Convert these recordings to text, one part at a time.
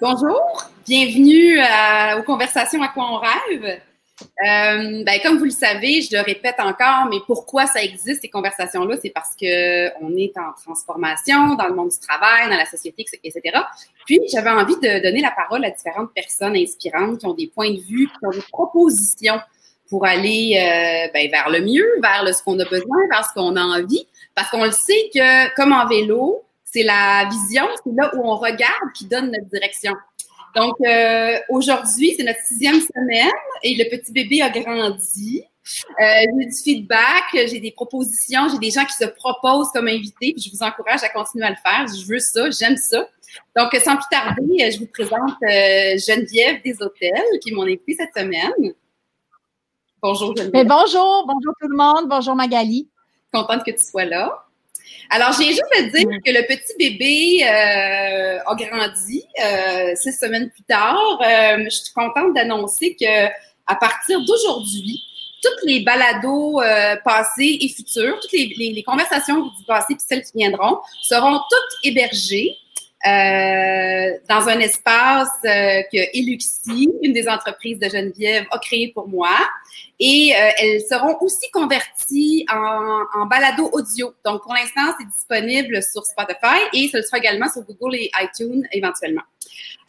Bonjour, bienvenue aux conversations à quoi on rêve. Euh, ben, comme vous le savez, je le répète encore, mais pourquoi ça existe, ces conversations-là? C'est parce qu'on est en transformation dans le monde du travail, dans la société, etc. Puis, j'avais envie de donner la parole à différentes personnes inspirantes qui ont des points de vue, qui ont des propositions pour aller euh, ben, vers le mieux, vers ce qu'on a besoin, vers ce qu'on a envie. Parce qu'on le sait que, comme en vélo, c'est la vision, c'est là où on regarde qui donne notre direction. Donc, euh, aujourd'hui, c'est notre sixième semaine et le petit bébé a grandi. Euh, j'ai du feedback, j'ai des propositions, j'ai des gens qui se proposent comme invités, puis je vous encourage à continuer à le faire. Je veux ça, j'aime ça. Donc, sans plus tarder, je vous présente euh, Geneviève des Hôtels, qui est mon invitée cette semaine. Bonjour Geneviève. bonjour, bonjour tout le monde, bonjour Magali. Contente que tu sois là. Alors, j'ai juste à dire que le petit bébé euh, a grandi euh, six semaines plus tard. Euh, je suis contente d'annoncer que à partir d'aujourd'hui, toutes les balados passés et futurs, toutes les, conversations du passé et celles qui viendront seront toutes hébergées dans un espace que Eluxi, une des entreprises de Geneviève, a créé pour moi. Et euh, elles seront aussi converties en, en, balado audio. Donc, pour l'instant, c'est disponible sur Spotify et ce sera également sur Google et iTunes éventuellement.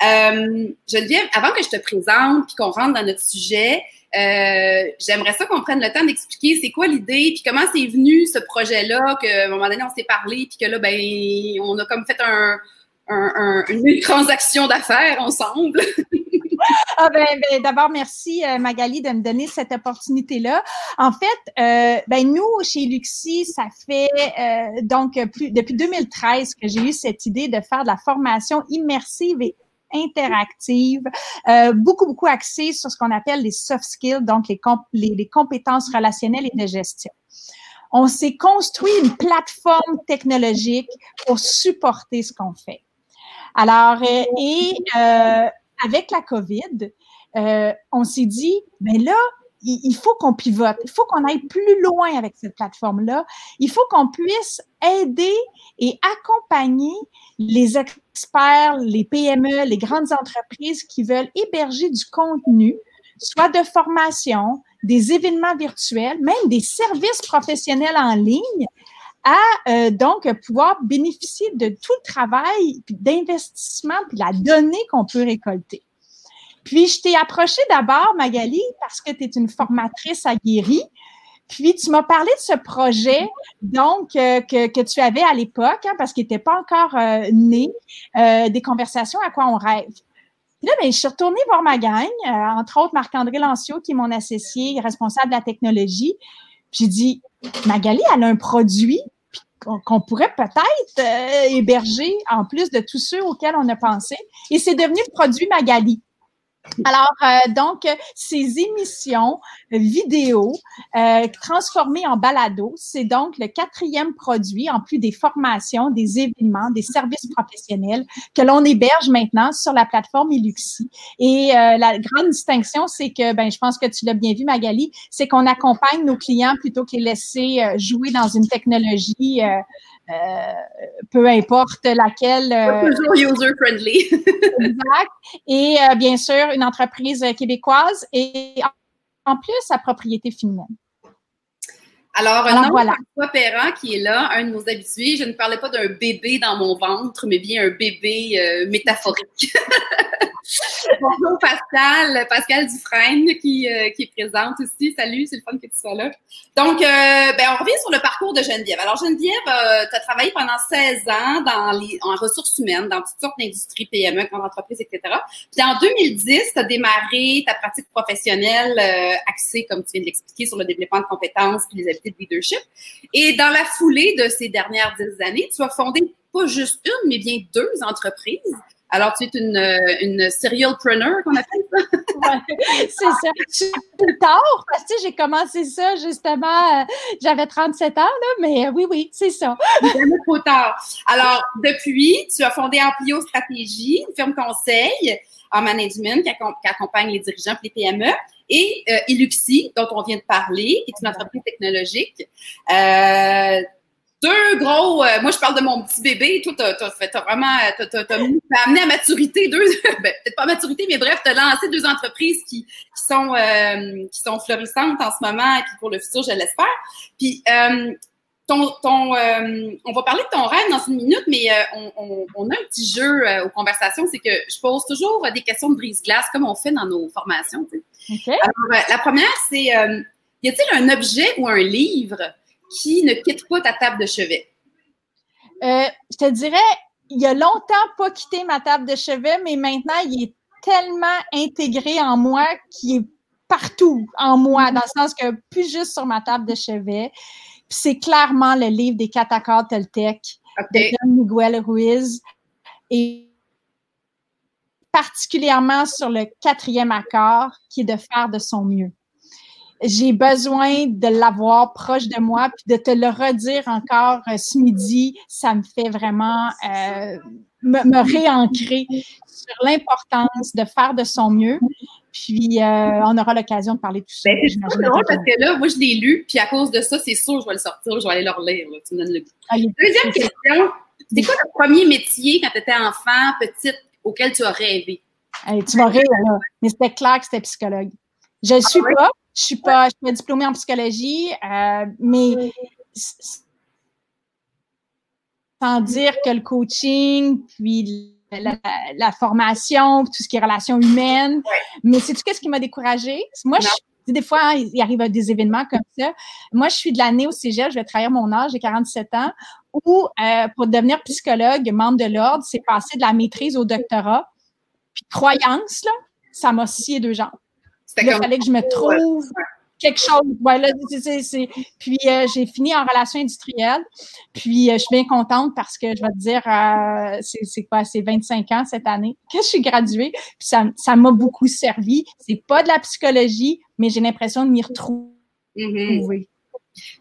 Euh, Geneviève, avant que je te présente puis qu'on rentre dans notre sujet, euh, j'aimerais ça qu'on prenne le temps d'expliquer c'est quoi l'idée puis comment c'est venu ce projet-là, qu'à un moment donné, on s'est parlé puis que là, ben, on a comme fait un, un, une transaction d'affaires ensemble. ah ben, ben, d'abord, merci euh, Magali de me donner cette opportunité-là. En fait, euh, ben, nous, chez Luxi, ça fait euh, donc plus, depuis 2013 que j'ai eu cette idée de faire de la formation immersive et interactive, beaucoup, beaucoup axée sur ce qu'on appelle les soft skills, donc les compétences relationnelles et de gestion on s'est construit une plateforme technologique pour supporter ce qu'on fait. Alors, et euh, avec la COVID, euh, on s'est dit, mais là, il, faut qu'on pivote, il faut qu'on aille plus loin avec cette plateforme-là. Il faut qu'on puisse aider et accompagner les experts, les PME, les grandes entreprises qui veulent héberger du contenu, soit de formation, des événements virtuels, même des services professionnels en ligne, à euh, donc pouvoir bénéficier de tout le travail, d'investissement, puis la donnée qu'on peut récolter. Puis, je t'ai approché d'abord, Magali, parce que tu es une formatrice aguerrie. Puis, tu m'as parlé de ce projet, donc, euh, que, que, tu avais à l'époque, hein, parce qu'il n'était pas encore euh, né, euh, des conversations à quoi on rêve. Puis là, ben, je suis retournée voir ma gang, entre autres Marc-André Lancio, qui est mon associé responsable de la technologie. J'ai dit, Magali, elle a un produit qu'on pourrait peut-être héberger en plus de tous ceux auxquels on a pensé. Et c'est devenu le produit Magali. Alors, euh, donc, ces émissions vidéo euh, transformées en balado, c'est donc le quatrième produit, en plus des formations, des événements, des services professionnels que l'on héberge maintenant sur la plateforme Eluxi. Et euh, la grande distinction, c'est que, ben, je pense que tu l'as bien vu, Magali, c'est qu'on accompagne nos clients plutôt que les laisser jouer dans une technologie peu importe laquelle. Euh, toujours user-friendly. exact. Et euh, bien sûr, une entreprise québécoise et en plus à propriété féminine. Alors, un voilà. Perrant qui est là, un de nos habitués. Je ne parlais pas d'un bébé dans mon ventre, mais bien un bébé métaphorique. Bonjour Pascal, Pascal Dufresne qui, euh, qui est présente aussi. Salut, c'est le fun que tu sois là. Donc, euh, ben, on revient sur le parcours de Geneviève. Alors, Geneviève, euh, tu as travaillé pendant 16 ans en ressources humaines, dans toutes sortes d'industries, PME, grandes entreprises, etc. Puis en 2010, tu as démarré ta pratique professionnelle axée, comme tu viens de l'expliquer, sur le développement de compétences puis les habiletés de leadership. Et dans la foulée de ces dernières dix années, tu as fondé pas juste une, mais bien deux entreprises. Alors, tu es une, euh, une serialpreneur, qu'on appelle ça? ouais, c'est ça. Je suis tard, parce que j'ai commencé ça justement, euh, j'avais 37 ans, là, mais euh, oui, oui, c'est ça. Jamais trop tard. Alors, depuis, tu as fondé Amplio Stratégie, une firme conseil en management qui, accompagne les dirigeants et les PME, et euh, dont on vient de parler, qui est une entreprise technologique. Euh, deux gros. Euh, moi, je parle de mon petit bébé. Toi, t'as as, as, vraiment. T'as as, amené à maturité deux. ben, Peut-être pas maturité, mais bref, t'as lancé deux entreprises qui, qui sont euh, qui sont florissantes en ce moment et puis pour le futur, je l'espère. Puis euh, ton, ton on va parler de ton rêve dans une minute, mais on, on, on, a un petit jeu aux conversations, c'est que je pose toujours des questions de brise-glace comme on fait dans nos formations. Okay. Alors, la première, c'est y a-t-il un objet ou un livre qui ne quitte pas ta table de chevet? Euh, je te dirais, il a longtemps pas quitté ma table de chevet, mais maintenant, il est tellement intégré en moi qu'il est partout en moi, dans le sens que plus juste sur ma table de chevet. c'est clairement le livre des quatre accords Toltec de Don Miguel Ruiz. Et particulièrement sur le quatrième accord, qui est de faire de son mieux j'ai besoin de l'avoir proche de moi, puis de te le redire encore euh, ce midi, ça me fait vraiment euh, me, réancrer sur l'importance de faire de son mieux. Puis, euh, on aura l'occasion de parler de tout ça. Ben, c'est drôle parce que là, moi, je l'ai lu, puis à cause de ça, c'est sûr, je vais le sortir, je vais aller le relire. Tu me donnes le ah, Deuxième question, c'est quoi le premier métier quand tu étais enfant, petite, auquel tu as rêvé? tu vas rire, là. Mais c'était clair que c'était psychologue. Je ne ah suis pas, je suis pas, je suis pas diplômée en psychologie, euh, mais sans dire que le coaching, puis la, formation, tout ce qui est relations humaines. Mais c'est tout ce qui m'a découragée? Moi, je, des fois, il arrive des événements comme ça. Moi, je suis de l'année au cégep, je vais travailler mon âge, j'ai 47 ans, où euh, pour devenir psychologue, membre de l'ordre, c'est passer de la maîtrise au doctorat. Puis croyance, là, ça m'a scié deux jambes. Il fallait que je me trouve quelque chose. Puis euh, j'ai fini en relation industrielle. Puis euh, je suis bien contente parce que je vais te dire, euh, c'est quoi, c'est 25 ans cette année que je suis graduée. Puis ça m'a beaucoup servi. C'est pas de la psychologie, mais j'ai l'impression de m'y retrouver. Mm-hmm.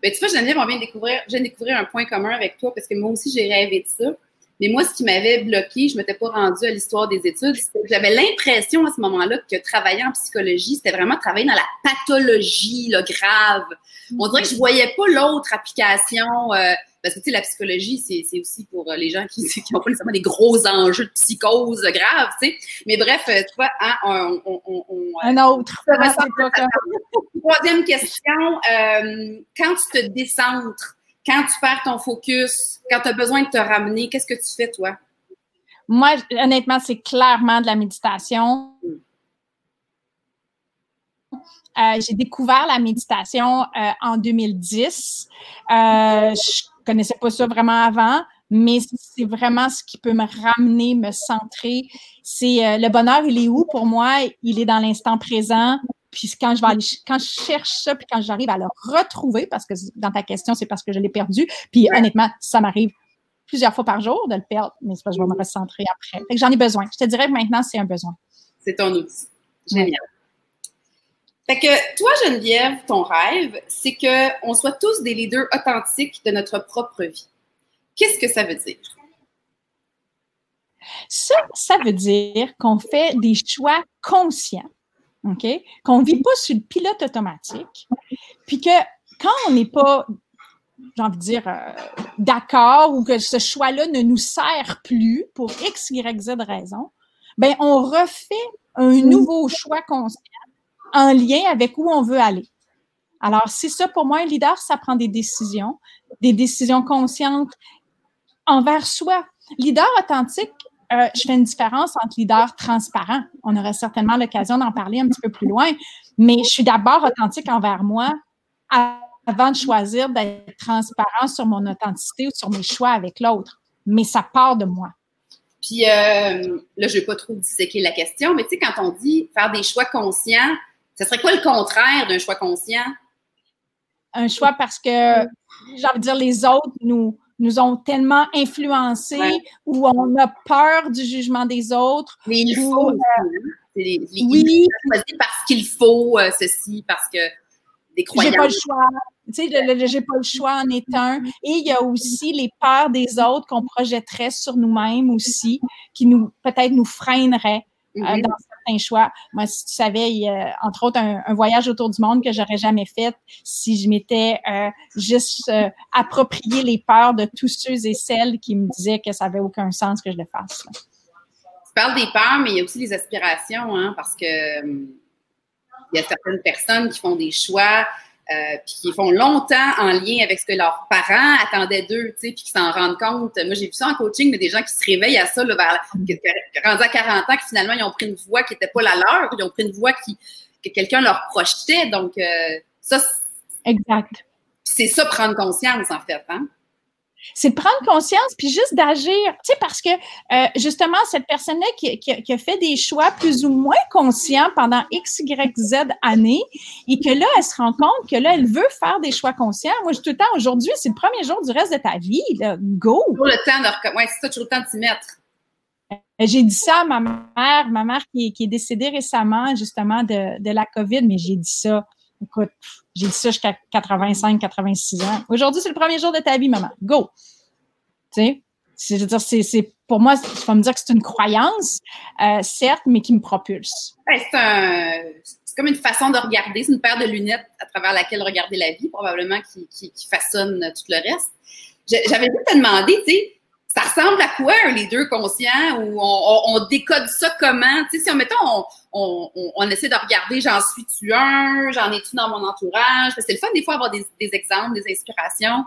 Ben, tu vois, j'aime bien, découvrir, je viens de découvrir un point commun avec toi parce que moi aussi, j'ai rêvé de ça. Mais moi, ce qui m'avait bloqué, je ne m'étais pas rendue à l'histoire des études, c'est que j'avais l'impression à ce moment-là que travailler en psychologie, c'était vraiment travailler dans la pathologie là, grave. On dirait que je voyais pas l'autre application. Euh, parce que tu sais, la psychologie, c'est aussi pour euh, les gens qui n'ont pas nécessairement des gros enjeux de psychose graves, tu sais. Mais bref, euh, tu vois, hein, on, on, on, Un autre. Troisième question, quand tu te décentres, quand tu perds ton focus, quand tu as besoin de te ramener, qu'est-ce que tu fais, toi? Moi, honnêtement, c'est clairement de la méditation. Euh, j'ai découvert la méditation euh, en 2010. Euh, je connaissais pas ça vraiment avant, mais c'est vraiment ce qui peut me ramener, me centrer. C'est euh, le bonheur, il est où pour moi? Il est dans l'instant présent. Puis quand je vais aller, quand je cherche ça, puis quand j'arrive à le retrouver, parce que dans ta question, c'est parce que je l'ai perdu. Puis honnêtement, ça m'arrive plusieurs fois par jour de le perdre, mais c'est parce que je vais me recentrer après. Fait que j'en ai besoin. Je te dirais que maintenant, c'est un besoin. C'est ton outil. Génial. Fait que toi, Geneviève, ton rêve, c'est qu'on soit tous des leaders authentiques de notre propre vie. Qu'est-ce que ça veut dire? Ça, ça veut dire qu'on fait des choix conscients OK? Qu'on ne vit pas sur le pilote automatique, puis que quand on n'est pas, j'ai envie de dire, euh, d'accord ou que ce choix-là ne nous sert plus pour X, Y, Z raison, ben on refait un nouveau choix conscient en lien avec où on veut aller. Alors, c'est ça pour moi, un leader, ça prend des décisions, des décisions conscientes envers soi. Leader authentique, euh, je fais une différence entre leader transparent. On aurait certainement l'occasion d'en parler un petit peu plus loin, mais je suis d'abord authentique envers moi avant de choisir d'être transparent sur mon authenticité ou sur mes choix avec l'autre. Mais ça part de moi. Puis euh, là, je ne vais pas trop disséquer la question, mais tu sais, quand on dit faire des choix conscients, ce serait quoi le contraire d'un choix conscient? Un choix parce que, j'ai envie de dire, les autres nous, nous ont tellement influencés ou on a peur du jugement des autres. Mais il faut. Euh, oui. parce qu'il faut euh, ceci, parce que des croyances. J'ai pas le choix. Tu sais, j'ai pas le choix en est un. Et il y a aussi les peurs des autres qu'on projetterait sur nous-mêmes aussi, qui nous peut-être nous freineraient euh, dans certains choix. Moi, si tu savais, il y a, entre autres, un, voyage autour du monde que j'aurais jamais fait si je m'étais euh, juste euh, approprié les peurs de tous ceux et celles qui me disaient que ça avait aucun sens que je le fasse. Tu parles des peurs, mais il y a aussi les aspirations, hein, parce que hum, il y a certaines personnes qui font des choix euh, puis qui font longtemps en lien avec ce que leurs parents attendaient d'eux, tu sais, puis qui s'en rendent compte. Moi, j'ai vu ça en coaching, mais des gens qui se réveillent à ça, là, vers, rendus à 40 ans, qui finalement, ils ont pris une voix qui n'était pas la leur, ils ont pris une voix qui, que quelqu'un leur projetait. Donc, euh, ça, exact. C'est ça, prendre conscience, en fait. Hein? C'est de prendre conscience puis juste d'agir. Tu sais, parce que euh, justement, cette personne-là qui, qui, a fait des choix plus ou moins conscients pendant X, Y, Z années et que là, elle se rend compte que là, elle veut faire des choix conscients. Moi, je tout le temps, aujourd'hui, c'est le premier jour du reste de ta vie. Là. Go! Toujours le temps de ouais, c'est toujours le temps de s'y mettre. Euh, j'ai dit ça à ma mère, ma mère qui, qui est décédée récemment justement de, de la COVID, mais j'ai dit ça. Écoute, j'ai dit ça jusqu'à 85, 86 ans. Aujourd'hui, c'est le premier jour de ta vie, maman. Go! Tu sais? Je veux dire, c'est, pour moi, tu vas me dire que c'est une croyance, euh, certes, mais qui me propulse. c'est, un, c'est comme une façon de regarder, c'est une paire de lunettes à travers laquelle regarder la vie, probablement, qui, façonne tout le reste. J'avais voulu te demander, tu sais, ça ressemble à quoi un leader conscient ou on, décode ça comment? Tu sais, si on, mettons, on, on, essaie de regarder j'en suis-tu un, j'en ai-tu dans mon entourage? C'est le fun des fois d'avoir des, exemples, des inspirations.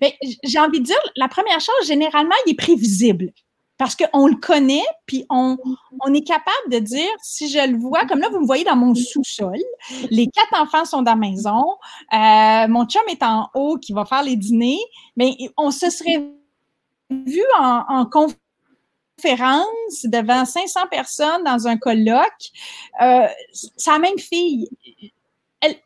Bien, j'ai envie de dire, la première chose, généralement, il est prévisible. Parce qu'on le connaît, puis on, on est capable de dire, si je le vois, comme là, vous me voyez dans mon sous-sol, les quatre enfants sont dans la maison, euh, mon chum est en haut qui va faire les dîners, mais on se serait vu en, conférence devant 500 personnes dans un colloque. Euh, la même fille. Elle,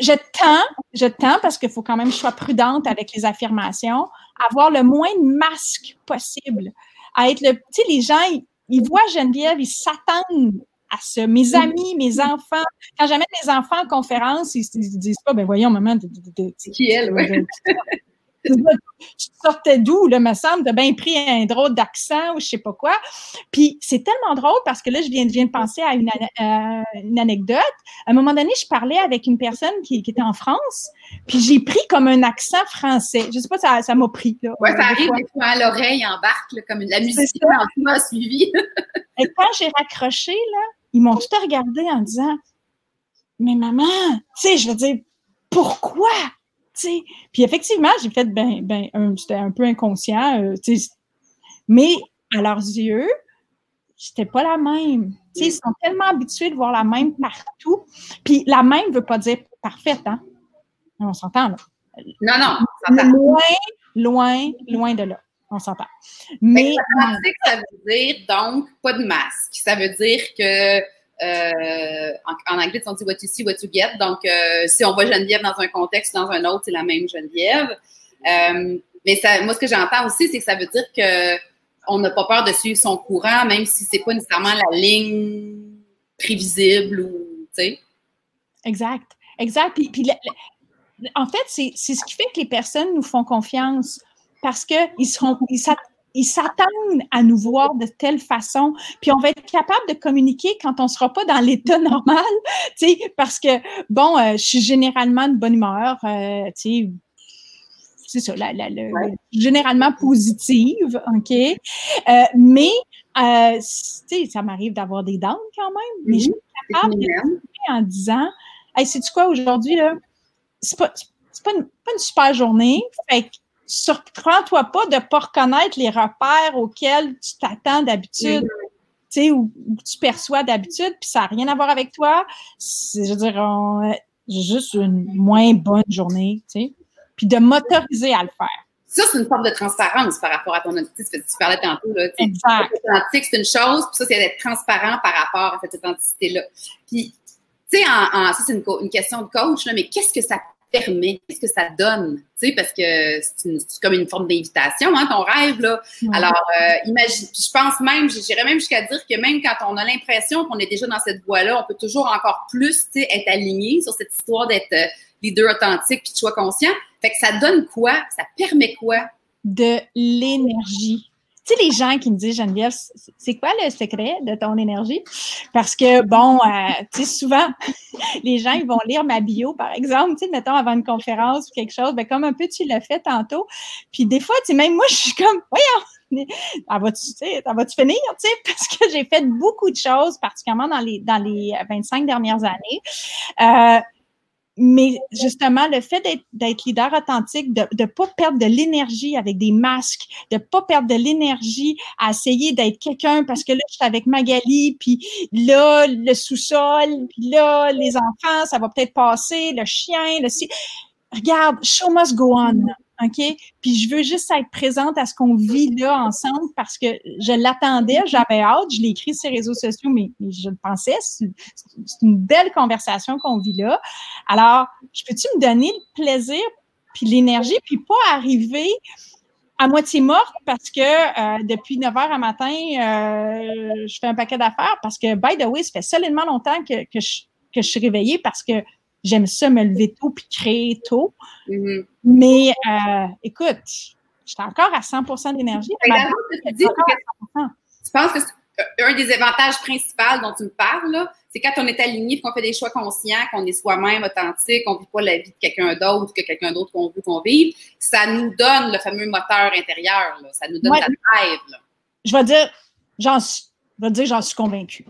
je tends, je tends parce qu'il faut quand même que je sois prudente avec les affirmations, avoir le moins de masques possible, à être le, tu sais, les gens, ils, voient Geneviève, ils s'attendent à ça. Mes amis, mes enfants, quand j'amène les enfants en conférence, ils, disent pas, ben voyons, maman, qui elle, tu sortais d'où, là, me semble, de bien pris un drôle d'accent ou je sais pas quoi. Puis c'est tellement drôle parce que là, je viens, de penser à une, une, anecdote. À un moment donné, je parlais avec une personne qui, qui était en France, puis j'ai pris comme un accent français. Je sais pas, ça, ça m'a pris. Là, ouais, ça arrive des fois à l'oreille, embarque, là, comme la musique en m'a suivi. Et quand j'ai raccroché, là, ils m'ont tout regardé en disant Mais maman, tu sais, je veux dire, pourquoi? Puis effectivement, j'ai fait, ben, ben c'était un peu inconscient, euh, mais à leurs yeux, c'était pas la même. ils sont tellement habitués de voir la même partout. Puis la même ne veut pas dire parfaite, hein? On s'entend, là. Non, non, on s'entend. Loin, loin, loin de là. On s'entend. Mais. ça veut dire donc pas de masque. Ça veut dire que euh, en, anglais, on dit what you see, what you get. Donc, euh, si on voit Geneviève dans un contexte, dans un autre, c'est la même Geneviève. Euh, mais moi, ce que j'entends aussi, c'est que ça veut dire que on n'a pas peur de suivre son courant, même si c'est pas nécessairement la ligne prévisible ou, tu sais. Exact, exact. Puis, puis en fait, c'est ce qui fait que les personnes nous font confiance parce qu'ils ils, ils s'attendent à nous voir de telle façon, puis on va être capable de communiquer quand on sera pas dans l'état normal, tu sais, parce que, bon, euh, je suis généralement de bonne humeur, euh, tu sais, c'est ça, la, la, généralement positive, OK? Euh, mais, tu sais, ça m'arrive d'avoir des dents quand même, mais je suis capable de en disant, hey, sais-tu quoi, aujourd'hui, là, c'est pas, c'est pas, pas, une super journée, fait que surprends-toi pas de pas reconnaître les repères auxquels tu t'attends d'habitude. Mm-hmm. Tu sais, ou, tu perçois d'habitude, puis ça n'a rien à voir avec toi. Je veux dire, juste une moins bonne journée, tu sais. Puis de m'autoriser à le faire. Ça, c'est une forme de transparence par rapport à ton identité. Tu parlais tantôt, là. Exact. Authentique, c'est une chose, puis ça, c'est d'être transparent par rapport à cette authenticité-là. Puis, tu sais, en, ça, c'est une, une, question de coach, là, mais qu'est-ce que ça permet, qu'est-ce que ça donne, tu sais, parce que c'est comme une forme d'invitation, hein, ton rêve, là. Alors, euh, imagine, je pense même, j'irais même jusqu'à dire que même quand on a l'impression qu'on est déjà dans cette voie-là, on peut toujours encore plus, tu sais, être aligné sur cette histoire d'être euh, leader authentique puis de choix conscient. Fait que ça donne quoi? Ça permet quoi? De l'énergie. Tu sais, les gens qui me disent, Geneviève, c'est quoi le secret de ton énergie? Parce que, bon, euh, tu sais, souvent, les gens, ils vont lire ma bio, par exemple, tu sais, mettons, avant une conférence ou quelque chose, ben, comme un peu tu l'as fait tantôt. Puis des fois, tu sais, même moi, je suis comme, voyons, ça va-tu, va-tu finir, tu sais, parce que j'ai fait beaucoup de choses, particulièrement dans les, dans les 25 dernières années. Euh, mais justement, le fait d'être leader authentique, de ne pas perdre de l'énergie avec des masques, de ne pas perdre de l'énergie à essayer d'être quelqu'un parce que là, je suis avec Magali, puis là, le sous-sol, puis là, les enfants, ça va peut-être passer, le chien, le... Regarde, show must go on. OK? Puis je veux juste être présente à ce qu'on vit là ensemble parce que je l'attendais, j'avais hâte, je l'ai écrit sur les réseaux sociaux, mais, je le pensais, c'est une belle conversation qu'on vit là. Alors, je peux-tu me donner le plaisir puis l'énergie, puis pas arriver à moitié morte parce que euh, depuis 9 heures à matin, euh, je fais un paquet d'affaires parce que, by the way, ça fait solidement longtemps que je suis réveillée parce que j'aime ça me lever tôt puis créer tôt. Mm-hmm. Mais euh, écoute, j'étais encore à 100% d'énergie. Tu penses que un des avantages principaux dont tu me parles, c'est quand on est aligné, qu'on fait des choix conscients, qu'on est soi-même authentique, qu'on ne vit pas la vie de quelqu'un d'autre, que quelqu'un d'autre qu'on veut qu'on vive, ça nous donne le fameux moteur intérieur. Ça nous donne la drive. Je vais dire, j'en suis, je vais dire, j'en suis convaincue.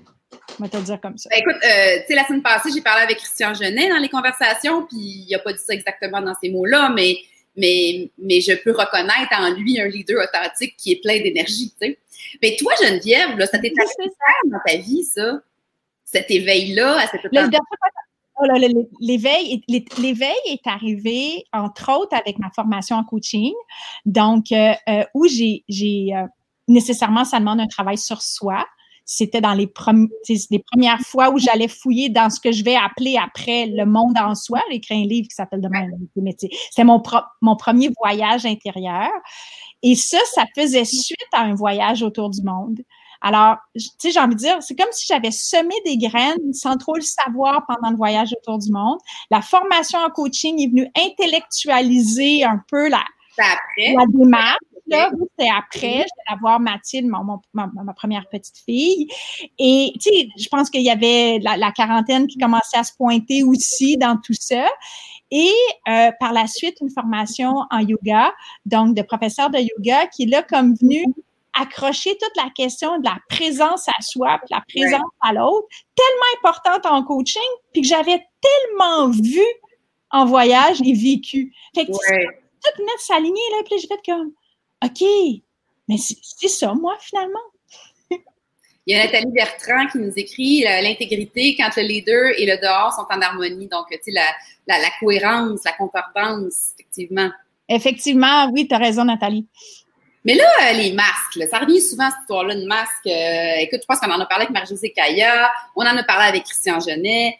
Je vais te le dire comme ça. Ben, écoute, euh, tu sais, la semaine passée, j'ai parlé avec Christian Genet dans les conversations, puis il n'a pas dit ça exactement dans ces mots-là, mais, mais, mais je peux reconnaître en lui un leader authentique qui est plein d'énergie, tu sais. Mais toi, Geneviève, là, ça t'est arrivé dans ta vie, ça? Cet éveil-là, à cette oh L'éveil est arrivé, entre autres, avec ma formation en coaching. Donc, euh, euh, où j'ai nécessairement, ça demande un travail sur soi c'était dans les, les, premières fois où j'allais fouiller dans ce que je vais appeler après le monde en soi. J'ai écrit un livre qui s'appelle Demain métier. C'était mon, mon premier voyage intérieur. Et ça, ça faisait suite à un voyage autour du monde. Alors, tu sais, j'ai envie de dire, c'est comme si j'avais semé des graines sans trop le savoir pendant le voyage autour du monde. La formation en coaching est venue intellectualiser un peu la, la démarche c'est après. Je vais voir Mathilde, ma, première petite fille. Et, tu sais, je pense qu'il y avait la, quarantaine qui commençait à se pointer aussi dans tout ça. Et euh, par la suite, une formation en yoga, donc de professeur de yoga, qui est là comme venu accrocher toute la question de la présence à soi, puis la présence à l'autre, tellement importante en coaching, puis que j'avais tellement vu en voyage et vécu. Fait que tout mettre s'aligner, là, puis j'ai fait comme, OK, mais c'est ça, moi, finalement. Il y a Nathalie Bertrand qui nous écrit euh, l'intégrité quand le leader et le dehors sont en harmonie. Donc, tu sais, la, la, cohérence, la concordance, effectivement. Effectivement, oui, tu as raison, Nathalie. Mais là, euh, les masques, ça revient souvent cette histoire-là de masques. Euh, écoute, je pense qu'on en a parlé avec Marie-Josée Kaya, on en a parlé avec Christian Genet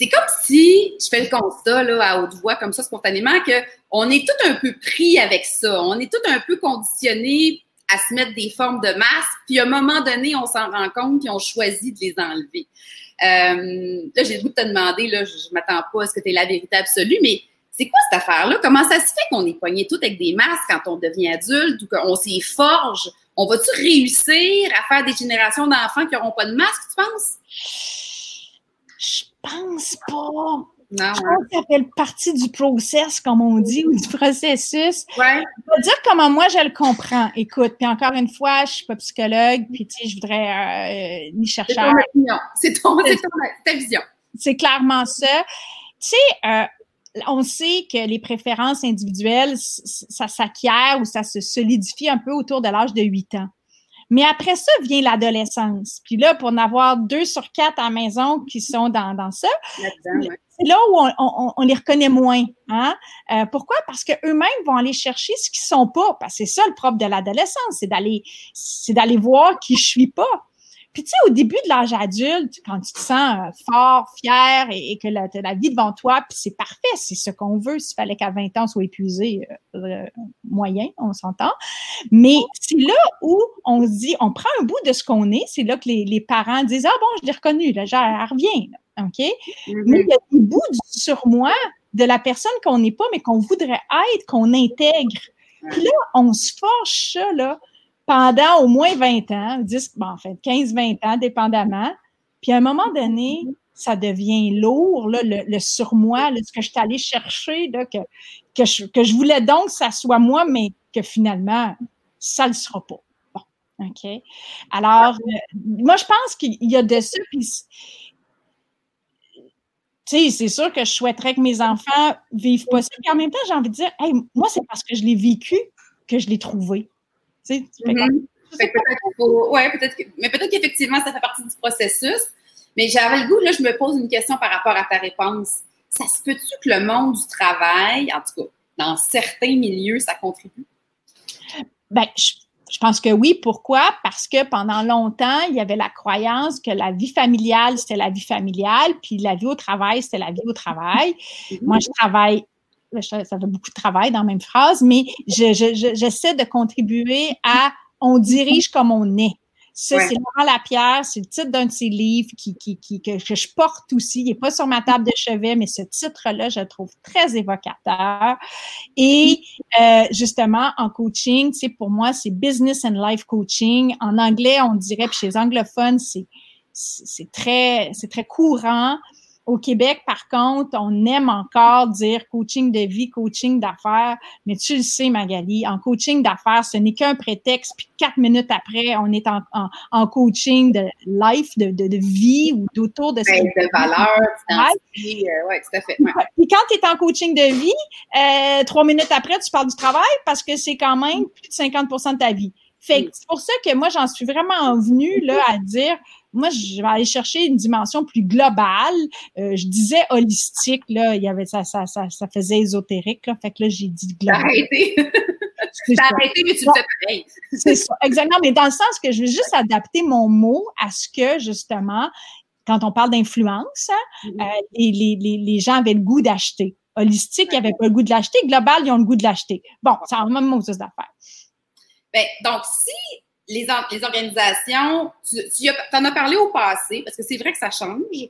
c'est comme si je fais le constat là, à haute voix, comme ça, spontanément, qu'on est tout un peu pris avec ça. On est tout un peu conditionné à se mettre des formes de masques, puis à un moment donné, on s'en rend compte, puis on choisit de les enlever. Euh, là, j'ai le goût de te demander, là, je, ne m'attends pas à ce que tu aies la vérité absolue, mais c'est quoi cette affaire-là? Comment ça se fait qu'on est poigné tout avec des masques quand on devient adulte ou qu'on s'y forge? On va-tu réussir à faire des générations d'enfants qui n'auront pas de masque, tu penses? Pense pas. Non, je pense que ça fait partie du process, comme on dit, ou du processus. Ouais. Je vais dire comment moi je le comprends. Écoute, puis encore une fois, je suis pas psychologue, puis tu sais, je voudrais euh, ni chercheur. C'est ton, ta vision. C'est clairement ça. Tu sais, euh, on sait que les préférences individuelles, ça s'acquiert ou ça se solidifie un peu autour de l'âge de 8 ans. Mais après ça vient l'adolescence. Puis là, pour en avoir deux sur quatre à la maison qui sont dans, dans ça, c'est là où on, on, les reconnaît moins. Hein? Euh, pourquoi? Parce qu'eux-mêmes vont aller chercher ce qu'ils sont pas. Parce que c'est ça le propre de l'adolescence, c'est d'aller, c'est d'aller voir qui je suis pas. Puis tu sais, au début de l'âge adulte, quand tu te sens euh, fort, fier et, que as la vie devant toi, puis c'est parfait, c'est ce qu'on veut. S'il fallait qu'à 20 ans, on soit épuisé, euh, euh, moyen, on s'entend. Mais c'est là où on se dit, on prend un bout de ce qu'on est, c'est là que les, les, parents disent, ah bon, je l'ai reconnu, là, genre, elle revient, OK? Mm-hmm. Mais il y a des bouts sur moi de la personne qu'on n'est pas, mais qu'on voudrait être, qu'on intègre. Puis là, on se force ça, là, pendant au moins 20 ans, 10, bon, en fait, 15-20 ans, dépendamment. Puis à un moment donné, ça devient lourd, là, le, surmoi, ce que je suis allée chercher, là, que, que, je, que je voulais donc que ça soit moi, mais que finalement, ça ne le sera pas. Bon, OK. Alors, euh, moi, je pense qu'il y a de ça, puis c'est sûr que je souhaiterais que mes enfants vivent pas ça. Puis en même temps, j'ai envie de dire, hey, moi, c'est parce que je l'ai vécu que je l'ai trouvé. Tu sais, mm-hmm. peut-être ouais, peut-être mais peut-être qu'effectivement, ça fait partie du processus. Mais j'avais le goût, là, je me pose une question par rapport à ta réponse. Ça se peut-tu que le monde du travail, en tout cas, dans certains milieux, ça contribue? Bien, je, je pense que oui. Pourquoi? Parce que pendant longtemps, il y avait la croyance que la vie familiale, c'était la vie familiale, puis la vie au travail, c'était la vie au travail. Mm-hmm. Moi, je travaille ça fait beaucoup de travail dans la même phrase, mais j'essaie de contribuer à on dirige comme on est. Ça, c'est Laurent Lapierre, c'est le titre d'un de ses livres qui, qui, qui, que, je porte aussi. Il n'est pas sur ma table de chevet, mais ce titre-là, je le trouve très évocateur. Et euh, justement, en coaching, sais, pour moi, c'est business and life coaching. En anglais, on dirait, puis chez les anglophones, c'est c'est très, c'est très courant. Au Québec, par contre, on aime encore dire coaching de vie, coaching d'affaires, mais tu le sais, Magali, en coaching d'affaires, ce n'est qu'un prétexte, puis quatre minutes après, on est en, en, coaching de life, de, de, de vie ou d'autour de... Ben, de valeur, oui, tout à fait. Puis quand tu es en coaching de vie, euh, trois minutes après, tu parles du travail parce que c'est quand même plus de 50% de ta vie. Fait c'est pour ça que moi, j'en suis vraiment venue là, à dire moi, je vais aller chercher une dimension plus globale. Euh, je disais holistique, là, il y avait ça, ça, ça, ça faisait ésotérique, là. Fait que là, j'ai dit global. arrêté. T'as arrêté, mais tu pareil. C'est ça, exactement. Mais dans le sens que je vais juste adapter mon mot à ce que, justement, quand on parle d'influence, hein, mm-hmm. euh, les, les, les gens avaient le goût d'acheter. Holistique, ils n'avaient pas le goût de l'acheter. Global, ils ont le goût de l'acheter. Bon, c'est la même chose d'affaires. Ben, donc, si les, les organisations, tu, en as parlé au passé, parce que c'est vrai que ça change.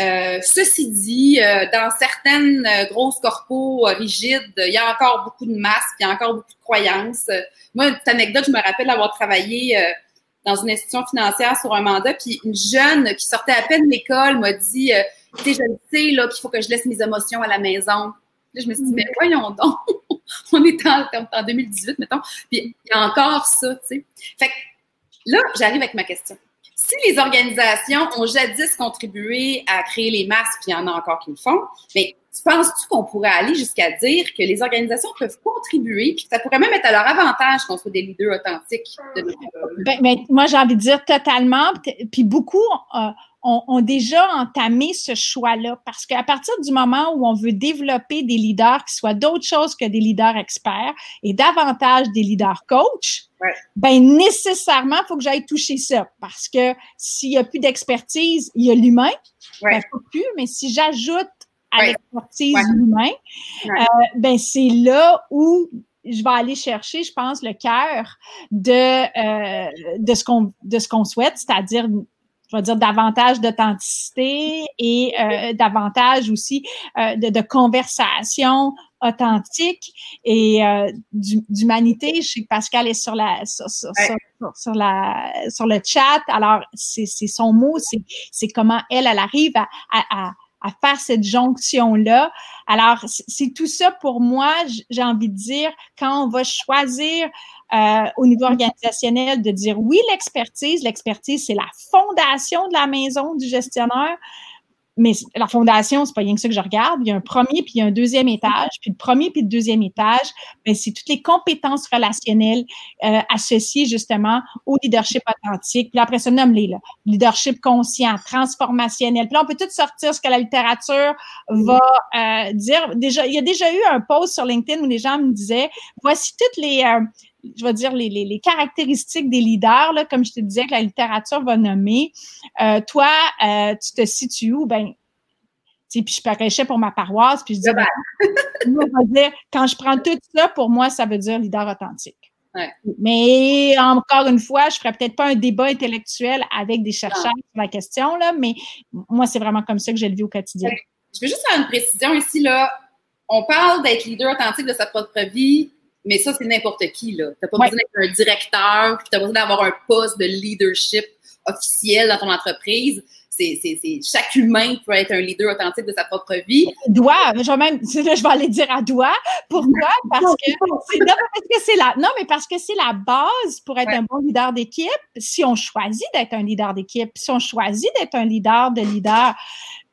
Euh, ceci dit, euh, dans certaines euh, grosses corpos rigides, il y a encore beaucoup de masques, il y a encore beaucoup de croyances. Moi, cette anecdote, je me rappelle avoir travaillé dans une institution financière sur un mandat, puis une jeune qui sortait à peine de l'école m'a dit, tu sais, je sais, là, qu'il faut que je laisse mes émotions à la maison. Là, je me suis dit, mais voyons donc, on est en, en 2018, mettons, puis il y a encore ça, tu sais. Fait que là, j'arrive avec ma question. Si les organisations ont jadis contribué à créer les masques, puis il y en a encore qui le font, mais tu penses-tu qu'on pourrait aller jusqu'à dire que les organisations peuvent contribuer, puis que ça pourrait même être à leur avantage qu'on soit des leaders authentiques? ben, ben, moi, j'ai envie de dire totalement. Puis beaucoup euh, ont, déjà entamé ce choix-là parce qu'à partir du moment où on veut développer des leaders qui soient d'autres choses que des leaders experts et davantage des leaders coach, ben nécessairement, il faut que j'aille toucher ça parce que s'il n'y a plus d'expertise, il y a l'humain. Ben, faut plus, mais si j'ajoute à l'expertise humaine, euh, ben c'est là où je vais aller chercher, je pense, le cœur de, euh, de ce qu'on de ce qu'on souhaite, c'est-à-dire je vais dire davantage d'authenticité et euh, davantage aussi euh, de, de, conversation authentique et euh, d'humanité. Je sais que Pascal est sur la sur, sur, sur, la sur le chat. Alors c'est son mot, c'est comment elle elle arrive à, à, à faire cette jonction-là. Alors, c'est tout ça pour moi, j'ai envie de dire, quand on va choisir euh, au niveau organisationnel de dire oui, l'expertise, l'expertise, c'est la fondation de la maison du gestionnaire, mais la fondation, c'est pas rien que ça que je regarde. Il y a un premier puis il y a un deuxième étage. Puis le premier puis le deuxième étage, ben, c'est toutes les compétences relationnelles euh, associées justement au leadership authentique. Puis après ça, nomme-les là. Leadership conscient, transformationnel. Puis là, on peut tout sortir ce que la littérature va euh, dire. Déjà, il y a déjà eu un post sur LinkedIn où les gens me disaient, voici toutes les euh, je vais dire, les, les, les, caractéristiques des leaders, là, comme je te disais, que la littérature va nommer. Euh, toi, euh, tu te situes où? Ben, puis je prêchais pour ma paroisse, puis je disais, ben, quand je prends tout ça, pour moi, ça veut dire leader authentique. Mais encore une fois, je ferais peut-être pas un débat intellectuel avec des chercheurs sur la question, là, mais moi, c'est vraiment comme ça que j'ai le vu au quotidien. Je veux juste faire une précision ici, là. On parle d'être leader authentique de sa propre vie Mais ça, c'est n'importe qui, là. T'as pas besoin d'être un directeur, puis t'as pas besoin d'avoir un poste de leadership officiel dans ton entreprise c'est, chaque humain peut être un leader authentique de sa propre vie. Doit, je vais même, je vais aller dire à doigt. Pourquoi? Parce que, c'est la, non, mais parce que c'est la base pour être un bon leader d'équipe. Si on choisit d'être un leader d'équipe, si on choisit d'être un leader de leader,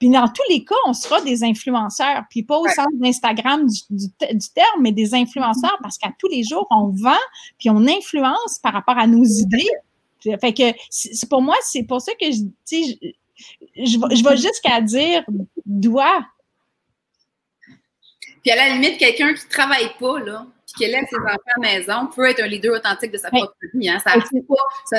puis dans tous les cas, on sera des influenceurs. Puis pas au sens d'Instagram du, du, terme, mais des influenceurs parce qu'à tous les jours, on vend puis on influence par rapport à nos idées. Fait que c'est pour moi, c'est pour ça que je, je, je vais jusqu'à dire doit. Puis à la limite, quelqu'un qui ne travaille pas, là, qui élève ses enfants à la maison, peut être un leader authentique de sa propre vie. Hein. Ça,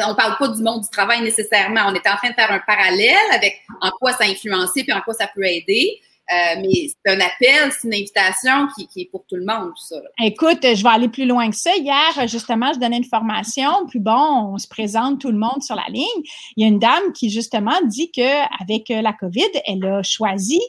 on ne parle pas du monde du travail nécessairement. On est en train de faire un parallèle avec en quoi ça a influencé puis en quoi ça peut aider. Euh, mais c'est un appel, c'est une invitation qui, qui, est pour tout le monde, ça. Écoute, je vais aller plus loin que ça. Hier, justement, je donnais une formation, puis bon, on se présente tout le monde sur la ligne. Il y a une dame qui, justement, dit qu'avec la COVID, elle a choisi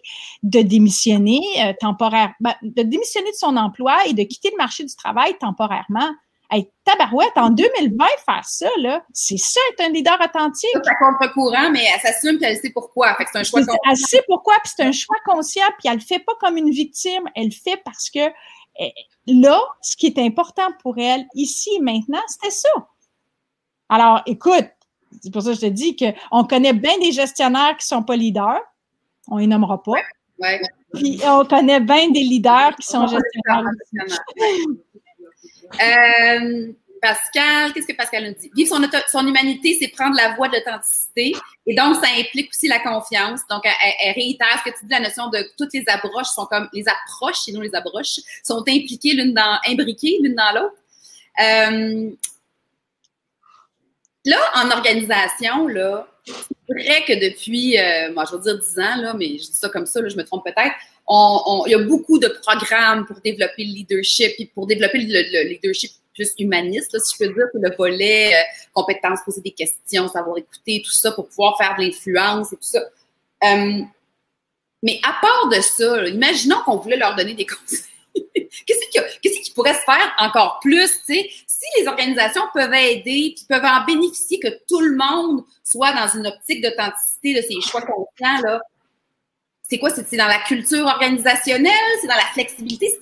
de démissionner euh, temporairement, de démissionner de son emploi et de quitter le marché du travail temporairement. Hey, tabarouette, en 2020, faire ça, là, c'est ça être un leader authentique. C'est contre-courant, mais elle s'assume qu'elle sait pourquoi. Fait c'est un choix conscient. Elle sait pourquoi, puis c'est un choix conscient, puis elle le fait pas comme une victime, elle le fait parce que eh, là, ce qui est important pour elle, ici et maintenant, c'était ça. Alors, écoute, c'est pour ça que je te dis qu'on connaît bien des gestionnaires qui sont pas leaders. On les nommera pas. Ouais, Puis on connaît bien des leaders qui sont gestionnaires. Euh, Pascal, qu'est-ce que Pascal nous dit? Vivre son, humanité, c'est prendre la voie de l'authenticité. Et donc, ça implique aussi la confiance. Donc, elle, réitère ce que tu dis, la notion de toutes les approches sont comme, les approches, nous, les approches, sont impliquées l'une dans, imbriquées l'une dans l'autre. Euh, là, en organisation, là, c'est vrai que depuis, euh, moi, je veux dire 10 ans, là, mais je dis ça comme ça, je me trompe peut-être, il y a beaucoup de programmes pour développer le leadership et pour développer le, leadership plus humaniste, si je peux dire, le volet euh, compétences, poser des questions, savoir écouter, tout ça pour pouvoir faire de l'influence et tout ça. Euh, mais à part de ça, imaginons qu'on voulait leur donner des conseils. Qu'est-ce qui, pourrait se faire encore plus? Si les organisations peuvent aider, puis peuvent en bénéficier, que tout le monde soit dans une optique d'authenticité de ses choix conscients, là, c'est quoi? C'est dans la culture organisationnelle? C'est dans la flexibilité?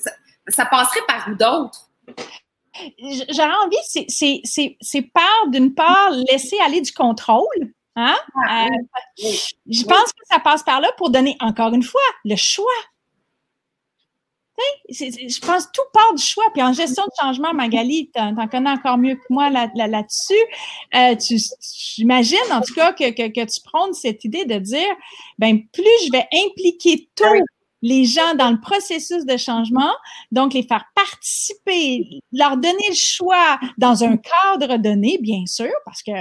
Ça, passerait par où d'autres? J'aurais envie, c'est par, d'une part, laisser aller du contrôle. Hein? Ah, euh, je pense que ça passe par là pour donner, encore une fois, le choix je pense que tout part du choix. Puis en gestion de changement, Magali, tu en, connais encore mieux que moi là-dessus. euh, tu, j'imagine, en tout cas, que, que, que tu prônes cette idée de dire, ben plus je vais impliquer tous les gens dans le processus de changement, donc les faire participer, leur donner le choix dans un cadre donné, bien sûr, parce que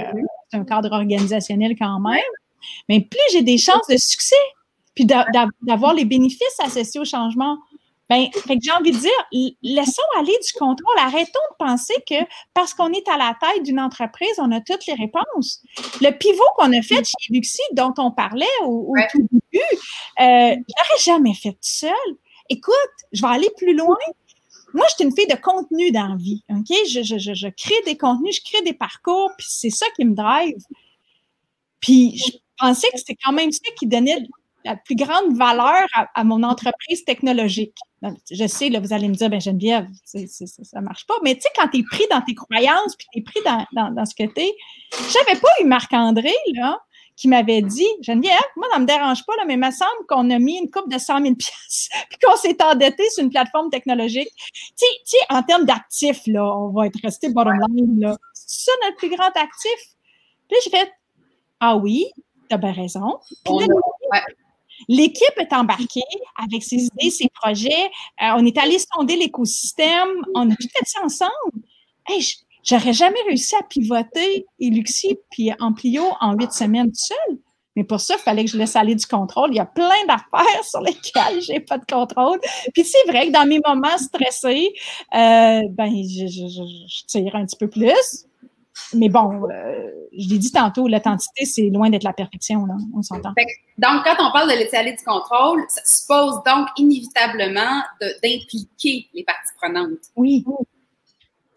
c'est un cadre organisationnel quand même, mais plus j'ai des chances de succès, puis d'avoir les bénéfices associés au changement. Ben, fait que j'ai envie de dire, laissons aller du contrôle. Arrêtons de penser que parce qu'on est à la tête d'une entreprise, on a toutes les réponses. Le pivot qu'on a fait chez Luxi, dont on parlait au, tout début, euh, je jamais fait seul. Écoute, je vais aller plus loin. Moi, je suis une fille de contenu dans la vie. OK? Je, je, je, je crée des contenus, je crée des parcours, puis c'est ça qui me drive. Puis je pensais que c'était quand même ça qui donnait la plus grande valeur à, mon entreprise technologique. Je sais, là, vous allez me dire, ben Geneviève, ça ne marche pas. Mais tu sais, quand tu es pris dans tes croyances, puis tu es pris dans, dans, ce que tu es, j'avais pas eu Marc-André, là, qui m'avait dit, Geneviève, moi, ça me dérange pas, là, mais il me semble qu'on a mis une coupe de 100 000 pièces puis qu'on s'est endetté sur une plateforme technologique. Tu sais, en termes d'actifs, là, on va être resté bottom line, là. C'est ça notre plus grand actif. Puis j'ai fait, ah oui, tu as bien raison. L'équipe est embarquée avec ses idées, ses projets. Euh, on est allé sonder l'écosystème. On a tout fait ça ensemble. Hey, j'aurais jamais réussi à pivoter Eluxi puis Amplio en huit semaines seul. Mais pour ça, il fallait que je laisse aller du contrôle. Il y a plein d'affaires sur lesquelles j'ai pas de contrôle. Puis c'est vrai que dans mes moments stressés, euh, ben je, je, tire un petit peu plus. Mais bon, euh, je l'ai dit tantôt, l'authenticité, c'est loin d'être la perfection, là. On s'entend. Donc, quand on parle de aller du contrôle, ça suppose donc inévitablement d'impliquer les parties prenantes. Oui.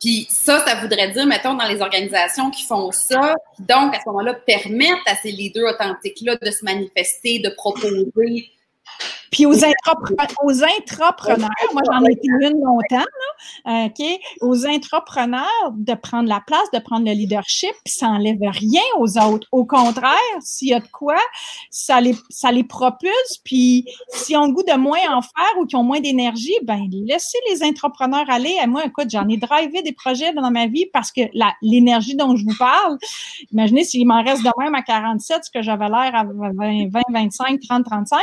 Puis ça, ça voudrait dire, mettons, dans les organisations qui font ça, donc à ce moment-là, permettre à ces leaders authentiques-là de se manifester, de proposer, puis aux, intrapreneurs, moi j'en ai été une longtemps, là? Aux intrapreneurs de prendre la place, de prendre le leadership, puis ça n'enlève rien aux autres. Au contraire, s'il y a de quoi, ça les, ça les propulse, puis s'ils ont le goût de moins en faire ou qu'ils ont moins d'énergie, ben laissez les intrapreneurs aller. Et moi, écoute, j'en ai drivé des projets dans ma vie parce que l'énergie dont je vous parle, imaginez s'il m'en reste de même à 47, ce que j'avais l'air à 20, 20, 25, 30, 35,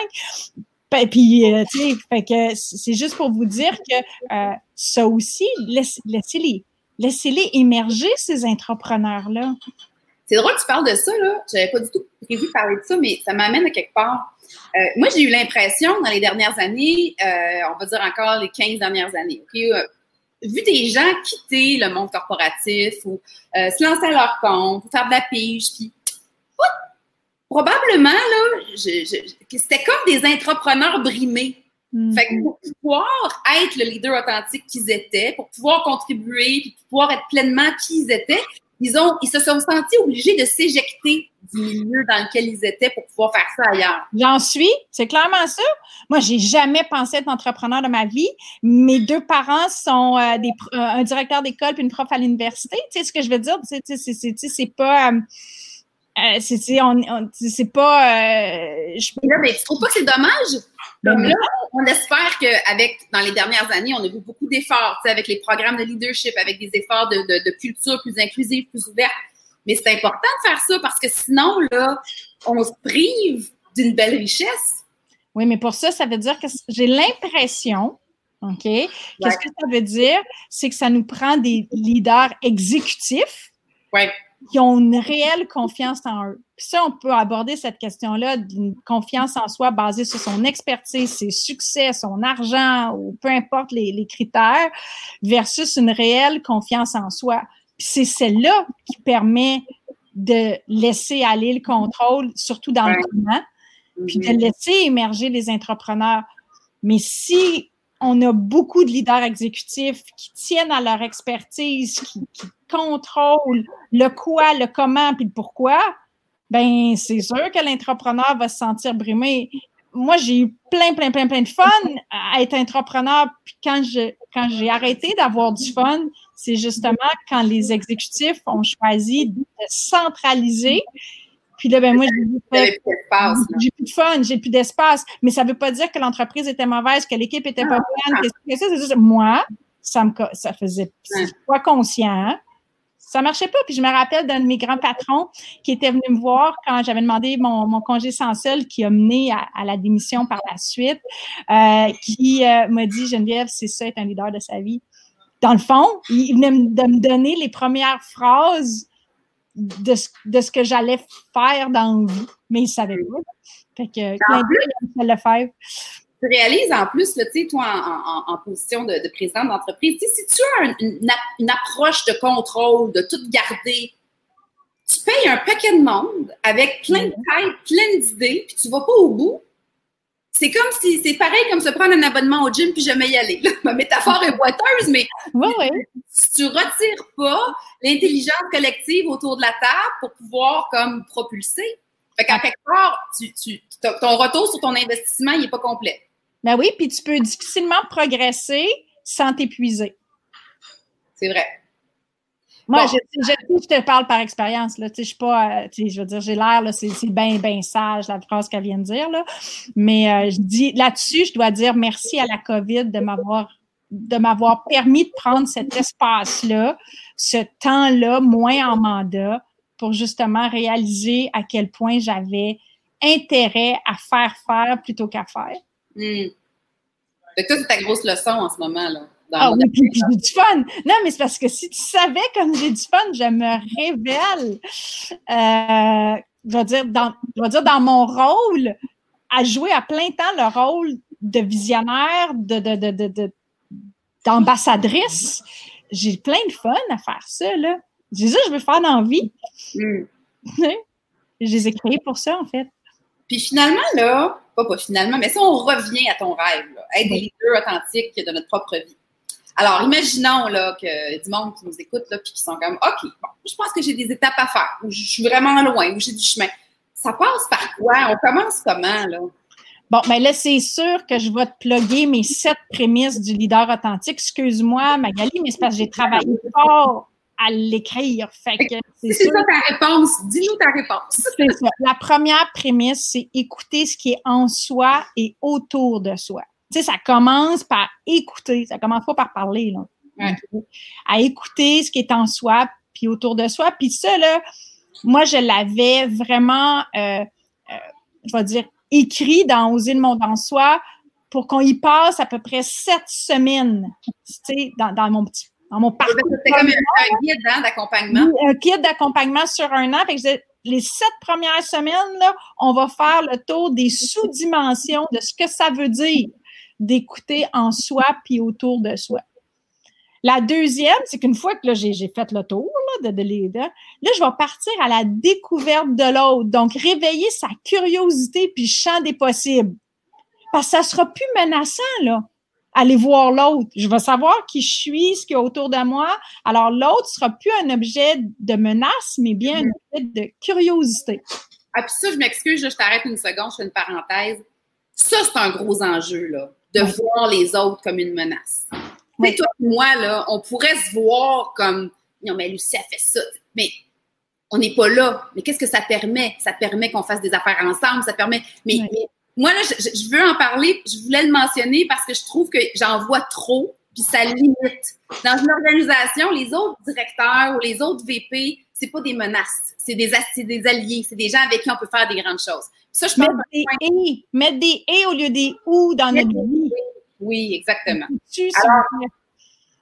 ben, puis, euh, tu sais, c'est juste pour vous dire que euh, ça aussi, laissez-les laissez-les émerger, ces entrepreneurs-là. C'est drôle que tu parles de ça, là. J'avais pas du tout prévu de parler de ça, mais ça m'amène à quelque part. Euh, moi, j'ai eu l'impression dans les dernières années, on va dire encore les 15 dernières années, vu des gens quitter le monde corporatif ou se lancer à leur compte, faire de la pige, puis probablement, là, c'était comme des entrepreneurs brimés. Hmm. Fait que pour pouvoir être le leader authentique qu'ils étaient, pour pouvoir contribuer, puis pour pouvoir être pleinement qui ils étaient, ils, ont, ils se sont sentis obligés de s'éjecter du milieu dans lequel ils étaient pour pouvoir faire ça ailleurs. J'en suis, c'est clairement ça. Moi, j'ai jamais pensé être entrepreneur de ma vie. Mes deux parents sont euh, des, euh, un directeur d'école puis une prof à l'université. Tu sais ce que je veux dire? C'est pas... Euh, euh, c'est on, c'est pas. Euh, je... là, mais tu trouves pas que c'est dommage? Ben là, on espère qu'avec, dans les dernières années, on a vu beaucoup d'efforts, avec les programmes de leadership, avec des efforts de, de, de culture plus inclusive, plus ouverte. Mais c'est important de faire ça parce que sinon, là, on se prive d'une belle richesse. Oui, mais pour ça, ça veut dire que j'ai l'impression, OK? Qu'est-ce que ça veut dire? C'est que ça nous prend des leaders exécutifs. Ouais qui ont une réelle confiance en eux. Puis ça, on peut aborder cette question-là d'une confiance en soi basée sur son expertise, ses succès, son argent ou peu importe les, critères, versus une réelle confiance en soi. Puis c'est celle-là qui permet de laisser aller le contrôle, surtout dans le moment, puis de mm-hmm. laisser émerger les entrepreneurs. Mais si on a beaucoup de leaders exécutifs qui tiennent à leur expertise, qui, contrôlent le quoi, le comment, puis le pourquoi, ben c'est sûr que l'entrepreneur va se sentir brimé. Moi, j'ai eu plein, plein, plein, plein de fun à être entrepreneur. Puis quand je quand j'ai arrêté d'avoir du fun, c'est justement quand les exécutifs ont choisi de centraliser puis là, ben moi, j'ai plus de fun, j'ai plus d'espace. Mais ça ne veut pas dire que l'entreprise était mauvaise, que l'équipe était pas bonne. Que moi, ça me ça faisait pas conscient. Ça marchait pas. Puis je me rappelle d'un de mes grands patrons qui était venu me voir quand j'avais demandé mon, congé sans seul qui a mené à, la démission par la suite, euh, qui euh, m'a dit Geneviève, c'est ça être un leader de sa vie. Dans le fond, il venait de me donner les premières phrases de ce, de ce que j'allais faire dans vie, mais il ne savait pas. Fait que, de le faire. Tu réalises en plus, tu sais, toi, en, en, position de, de président d'entreprise, si tu as une, une, approche de contrôle, de tout garder, tu payes un paquet de monde avec plein de têtes, plein d'idées, puis tu ne vas pas au bout, c'est comme si c'est pareil comme se prendre un abonnement au gym puis jamais y aller. Ma métaphore est boiteuse, mais si tu retires pas l'intelligence collective autour de la table pour pouvoir comme propulser, fait qu'en quelque part, ton retour sur ton investissement, il n'est pas complet. Ben oui, puis tu peux difficilement progresser sans t'épuiser. C'est vrai. Moi, je, je, te parle par expérience. Là. Tu sais, je suis pas, euh, tu sais, je veux dire, j'ai l'air, c'est bien, bien sage, la phrase qu'elle vient de dire. Là. Mais euh, je dis là-dessus, je dois dire merci à la COVID de m'avoir de m'avoir permis de prendre cet espace-là, ce temps-là, moins en mandat, pour justement réaliser à quel point j'avais intérêt à faire faire plutôt qu'à faire. Mmh. c'est ta grosse leçon en ce moment, là ah oui, puis, j'ai du fun. Non, mais c'est parce que si tu savais comme j'ai du fun, je me révèle, euh, je, vais dire dans, je dire dans mon rôle, à jouer à plein temps le rôle de visionnaire, de, de, de, d'ambassadrice. J'ai plein de fun à faire ça, là. C'est ça que je veux faire dans la vie. Mm. je les ai créés pour ça, en fait. Puis finalement, là, pas, pas finalement, mais si on revient à ton rêve, être des leaders authentiques de notre propre vie, Alors, imaginons là, que du monde qui nous écoute là, puis qui sont comme OK, bon, je pense que j'ai des étapes à faire, ou je suis vraiment loin, ou j'ai du chemin. Ça passe par quoi? On commence comment, là? Bon, ben là, c'est sûr que je vais te plugger mes sept prémices du leader authentique. Excuse-moi, Magali, mais c'est parce que j'ai travaillé fort à l'écrire. Fait que c'est ça ta réponse. Dis-nous ta réponse. c'est ça. La première prémisse, c'est écouter ce qui est en soi et autour de soi. Tu sais, ça commence par écouter. Ça commence pas par parler, là. À écouter ce qui est en soi puis autour de soi. Puis ça, là, moi, je l'avais vraiment, euh, euh, je vais dire, écrit dans Oser le monde en soi pour qu'on y passe à peu près sept semaines, tu sais, dans, dans mon petit dans mon parcours. C'était comme un, guide hein, d'accompagnement. Un guide d'accompagnement sur un an. Fait que les sept premières semaines, là, on va faire le tour des sous-dimensions de ce que ça veut dire d'écouter en soi puis autour de soi. La deuxième, c'est qu'une fois que j'ai fait le tour là, de, de, là, je vais partir à la découverte de l'autre. Donc, réveiller sa curiosité puis champ des possibles. Parce que ça sera plus menaçant, là. Aller voir l'autre. Je vais savoir qui je suis, ce qu'il y a autour de moi. Alors, l'autre sera plus un objet de menace, mais bien un mm-hmm. objet de curiosité. Ah, puis ça, je m'excuse, je t'arrête une seconde, je fais une parenthèse. Ça, c'est un gros enjeu, là, de voir les autres comme une menace. Mais toi et moi, là, on pourrait se voir comme non, mais Lucie a fait ça. Mais on n'est pas là. Mais qu'est-ce que ça permet? Ça permet qu'on fasse des affaires ensemble. Ça permet. Mais, moi, là, je, veux en parler. Je voulais le mentionner parce que je trouve que j'en vois trop, puis ça limite. Dans une organisation, les autres directeurs ou les autres VP, c'est pas des menaces. C'est des, des alliés. C'est des gens avec qui on peut faire des grandes choses. Ça, je mettre des et, mettre des et au lieu des ou dans notre vie. Oui, exactement. Alors,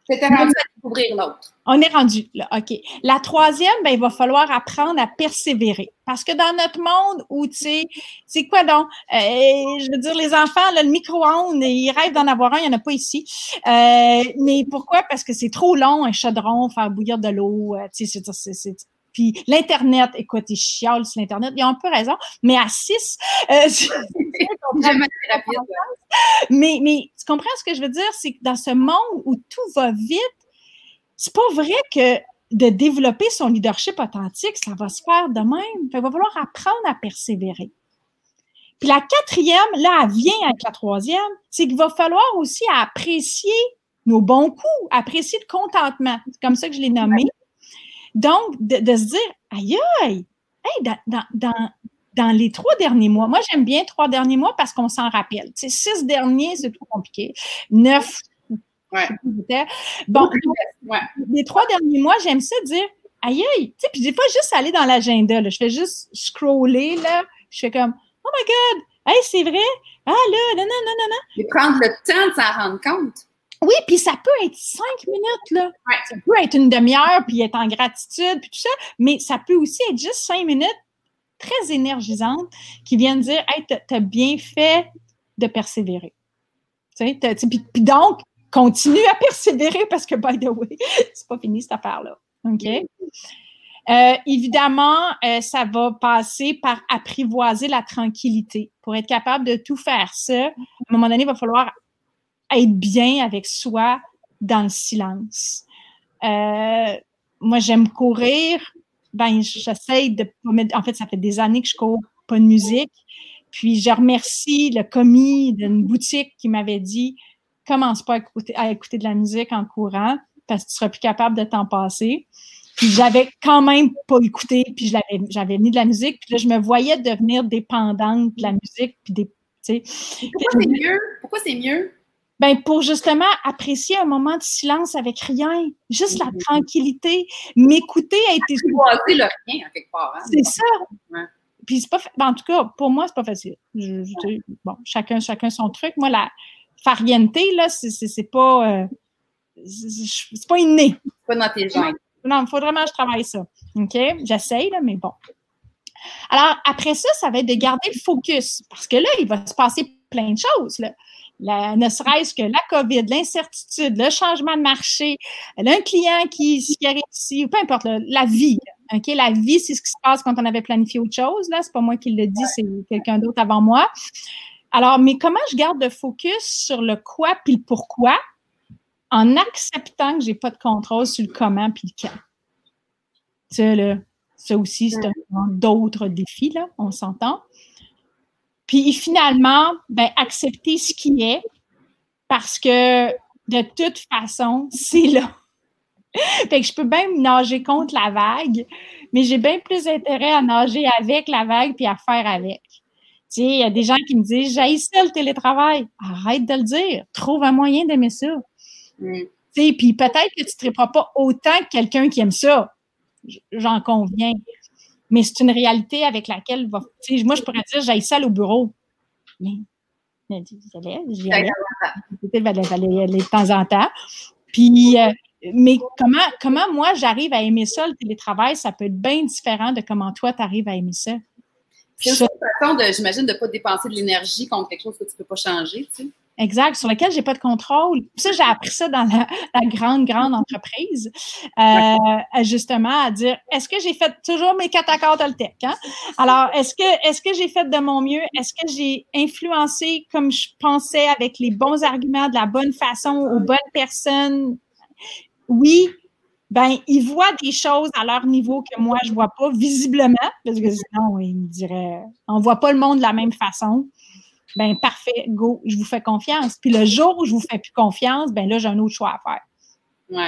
j'étais rendu à découvrir l'autre. On est rendu là, OK. La troisième, ben, il va falloir apprendre à persévérer. Parce que dans notre monde où, tu sais, c'est quoi donc? Euh, je veux dire, les enfants, le micro-ondes, ils rêvent d'en avoir un, il n'y en a pas ici. Euh, mais pourquoi? Parce que c'est trop long, un chaudron, faire bouillir de l'eau. Euh, tu sais, c'est puis l'Internet, écoute, ils chialent sur l'Internet, ils ont un peu raison, mais à 6, euh, mais, mais tu comprends ce que je veux dire? C'est que dans ce monde où tout va vite, c'est pas vrai que de développer son leadership authentique, ça va se faire de même. Il va falloir apprendre à persévérer. Puis la quatrième, là, elle vient avec la troisième, c'est qu'il va falloir aussi apprécier nos bons coups, apprécier le contentement. C'est comme ça que je l'ai nommé. Donc, de, se dire, aïe, aïe, hey, dans, les trois derniers mois, moi j'aime bien trois derniers mois parce qu'on s'en rappelle. Tu six derniers, c'est trop compliqué. Neuf, ouais. bon, les trois derniers mois, j'aime ça dire, aïe, aïe, tu sais, puis des fois, juste aller dans l'agenda, je fais juste scroller, là, je fais comme, oh my God, hey, c'est vrai, ah là, non, non, non, non, non. Et prendre le temps de s'en rendre compte. Oui, puis ça peut être cinq minutes, là. Ça peut être une demi-heure, puis être en gratitude, puis tout ça, mais ça peut aussi être juste cinq minutes très énergisantes qui viennent dire Hey, t'as bien fait de persévérer. Tu sais, puis, donc, continue à persévérer parce que, by the way, c'est pas fini cette affaire-là. OK? Euh, évidemment, euh, ça va passer par apprivoiser la tranquillité. Pour être capable de tout faire ça, à un moment donné, il va falloir être bien avec soi dans le silence. Euh, moi, j'aime courir. Ben, j'essaie de En fait, ça fait des années que je cours pas de musique. Puis, je remercie le commis d'une boutique qui m'avait dit commence pas à écouter, à écouter de la musique en courant parce que tu seras plus capable de t'en passer. Puis j'avais quand même pas écouté, puis j'avais mis de la musique, puis là, je me voyais devenir dépendante de la musique, puis des, Pourquoi c'est mieux? Pourquoi c'est mieux? Ben pour justement apprécier un moment de silence avec rien, juste la mm-hmm. tranquillité, m'écouter a été. Le rien, quelque part. Hein. C'est ça. Puis c'est pas, ben, en tout cas, pour moi, c'est pas facile. bon, chacun, chacun son truc. Moi, la fariente, là, c'est pas, euh, c'est pas inné. Pas dans tes gènes. Non, il faudrait vraiment que je travaille ça. OK? J'essaye, là, mais bon. Alors, après ça, ça va être de garder le focus. Parce que là, il va se passer plein de choses. Là ne serait-ce que la COVID, l'incertitude, le changement de marché, un client qui, qui arrive ici, ou peu importe, la vie. OK? La vie, c'est ce qui se passe quand on avait planifié autre chose. Là, c'est pas moi qui le dis, c'est quelqu'un d'autre avant moi. Alors, mais comment je garde le focus sur le quoi puis le pourquoi en acceptant que j'ai pas de contrôle sur le comment puis le quand? Ça, là, ça aussi, c'est un d'autres défis, là, on s'entend. Puis finalement, ben, accepter ce qui est, parce que de toute façon, c'est là. fait que je peux bien nager contre la vague, mais j'ai bien plus intérêt à nager avec la vague puis à faire avec. Tu sais, il y a des gens qui me disent, j'ai ça le télétravail. Arrête de le dire. Trouve un moyen d'aimer ça. Mm. Puis peut-être que tu ne te pas autant que quelqu'un qui aime ça. J'en conviens. Mais c'est une réalité avec laquelle moi, je pourrais dire j'ai ça au bureau. Mais j'y allais, aller de temps en temps. Puis, euh, mais comment, comment moi j'arrive à aimer ça, le télétravail, ça peut être bien différent de comment toi tu arrives à aimer ça. C'est une façon, de, j'imagine, de ne pas dépenser de l'énergie contre quelque chose que tu ne peux pas changer, tu sais. Exact, sur lequel j'ai pas de contrôle. Ça, j'ai appris ça dans la, grande, grande entreprise, euh, justement, à dire est-ce que j'ai fait toujours mes quatre accords Toltec? Hein? Alors, est-ce que est-ce que j'ai fait de mon mieux? Est-ce que j'ai influencé comme je pensais avec les bons arguments, de la bonne façon, aux bonnes personnes? Oui. Ben, ils voient des choses à leur niveau que moi, je vois pas, visiblement, parce que sinon, ils me diraient, on voit pas le monde de la même façon ben parfait, go, je vous fais confiance. Puis le jour où je vous fais plus confiance, ben là, j'ai un autre choix à faire. Oui.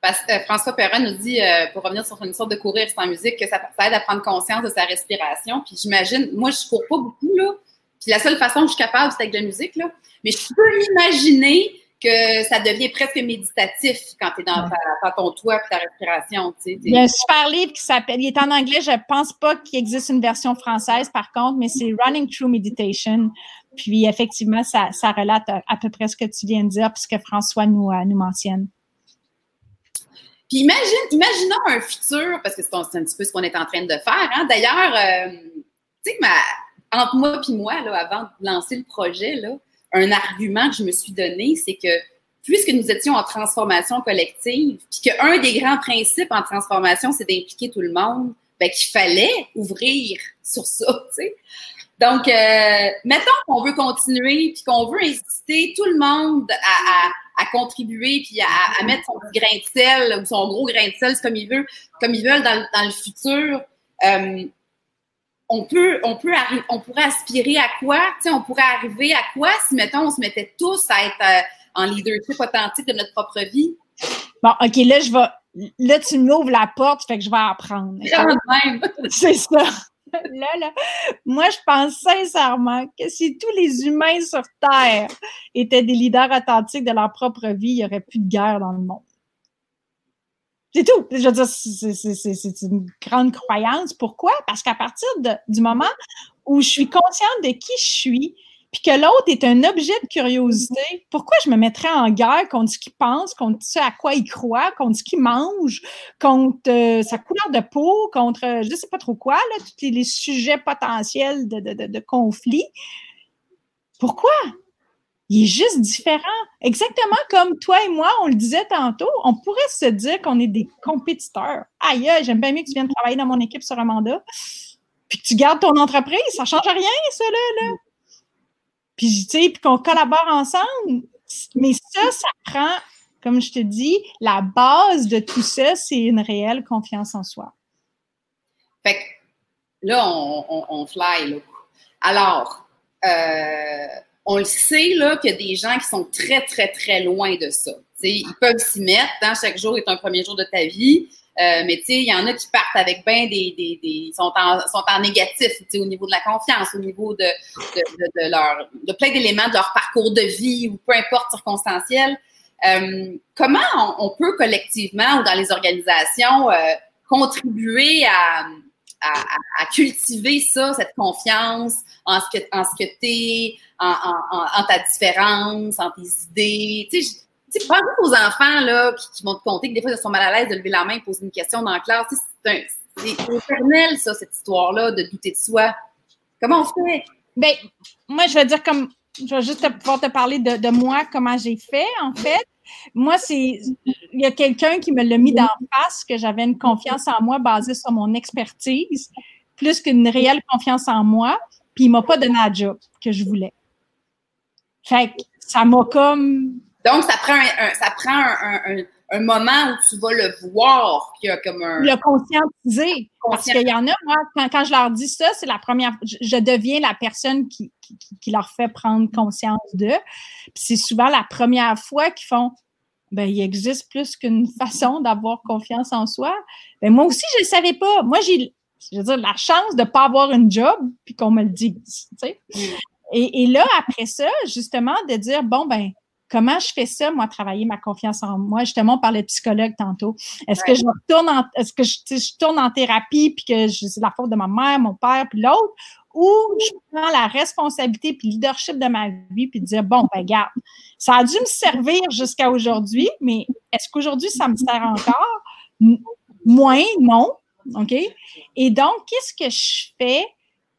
Parce que euh, François Perrin nous dit, euh, pour revenir sur une sorte de courir sans musique, que ça, aide à prendre conscience de sa respiration. Puis j'imagine, moi, je cours pas beaucoup, là. Puis la seule façon que je suis capable, c'est avec la musique, là. Mais je peux m'imaginer que ça devient presque méditatif quand tu es dans, ton toit et ta respiration. Il y a un super livre qui s'appelle, il est en anglais, je pense pas qu'il existe une version française par contre, mais c'est Running Through Meditation. Puis effectivement, ça, ça relate à, peu près ce que tu viens de dire, puisque François nous, euh, nous mentionne. Puis imagine, imaginons un futur, parce que c'est un, petit peu ce qu'on est en train de faire. Hein. D'ailleurs, euh, tu sais, entre moi et moi, là, avant de lancer le projet, là, un argument que je me suis donné, c'est que puisque nous étions en transformation collective, puis qu'un des grands principes en transformation, c'est d'impliquer tout le monde, ben, qu'il fallait ouvrir sur ça, tu sais. Donc, euh, mettons qu'on veut continuer, puis qu'on veut inciter tout le monde à, contribuer, puis à, mettre son petit grain de sel ou son gros grain de sel, comme ils veulent, comme ils veulent dans, dans le futur. Euh, on peut, on peut on pourrait aspirer à quoi? on pourrait arriver à quoi si, mettons, on se mettait tous à être euh, en leadership authentique de notre propre vie? Bon, OK, là, je vais. Là, tu m'ouvres la porte, fait que je vais apprendre. C'est ça. Là, là, moi, je pense sincèrement que si tous les humains sur Terre étaient des leaders authentiques de leur propre vie, il n'y aurait plus de guerre dans le monde. C'est tout. Je veux dire, c'est une grande croyance. Pourquoi? Parce qu'à partir du moment où je suis consciente de qui je suis, puis que l'autre est un objet de curiosité, pourquoi je me mettrais en guerre contre ce qu'il pense, contre ce à quoi il croit, contre ce qu'il mange, contre euh, sa couleur de peau, contre euh, je ne sais pas trop quoi, là, tous les, sujets potentiels de, de, de conflit? Pourquoi? Il est juste différent. Exactement comme toi et moi, on le disait tantôt, on pourrait se dire qu'on est des compétiteurs. Aïe, j'aime bien mieux que tu viennes travailler dans mon équipe sur un mandat, puis que tu gardes ton entreprise, ça change rien, ça, là. là. Puis, tu sais, puis qu'on collabore ensemble. Mais ça, ça prend, comme je te dis, la base de tout ça, c'est une réelle confiance en soi. Fait que là, on, on fly, là. Alors, euh, on le sait là qu'il y a des gens qui sont très, très, très loin de ça. ils peuvent s'y mettre. Hein, chaque jour est un premier jour de ta vie. Euh, mais il y en a qui partent avec bien des, des, des, sont en sont en négatif, au niveau de la confiance, au niveau de, de, leur de plein d'éléments de leur parcours de vie ou peu importe circonstanciel. Euh, comment on, peut collectivement ou dans les organisations euh, contribuer à, à, cultiver ça, cette confiance en ce que, en ce que tu es, en, en, ta différence, en tes idées. Tu sais, pense aux enfants là, qui, vont te compter que des fois, ils sont mal à l'aise de lever la main et poser une question dans la classe. C'est éternel, ça, cette histoire-là, de douter de soi. Comment on fait? Bien, moi, je vais dire comme. Je vais juste pouvoir te parler de moi, comment j'ai fait, en fait. Moi, c'est. Il y a quelqu'un qui me l'a mis d'en face, que j'avais une confiance en moi basée sur mon expertise, plus qu'une réelle confiance en moi, puis il m'a pas donné la job que je voulais. Fait que ça m'a comme Donc, ça prend un, ça prend un, un, moment où tu vas le voir, qu'il y a comme un... Le conscientiser. Parce qu'il y en a, moi, quand, quand, je leur dis ça, c'est la première... Je, je, deviens la personne qui, qui, qui, leur fait prendre conscience d'eux. Puis c'est souvent la première fois qu'ils font ben, il existe plus qu'une façon d'avoir confiance en soi. Ben, moi aussi, je ne savais pas. Moi, j'ai, je veux dire, la chance de ne pas avoir une job, puis qu'on me le dise, tu sais. Mm. Et, et, là, après ça, justement, de dire, bon, ben, comment je fais ça, moi, travailler ma confiance en moi? Justement, on parlait de psychologue tantôt. Est-ce que je retourne en, est-ce que je, je, tourne en thérapie puis que c'est la faute de ma mère, mon père, puis l'autre? Ou je prends la responsabilité puis le leadership de ma vie puis dire, bon, ben, regarde, ça a dû me servir jusqu'à aujourd'hui, mais est-ce qu'aujourd'hui, ça me sert encore? Moins, non. OK? Et donc, qu'est-ce que je fais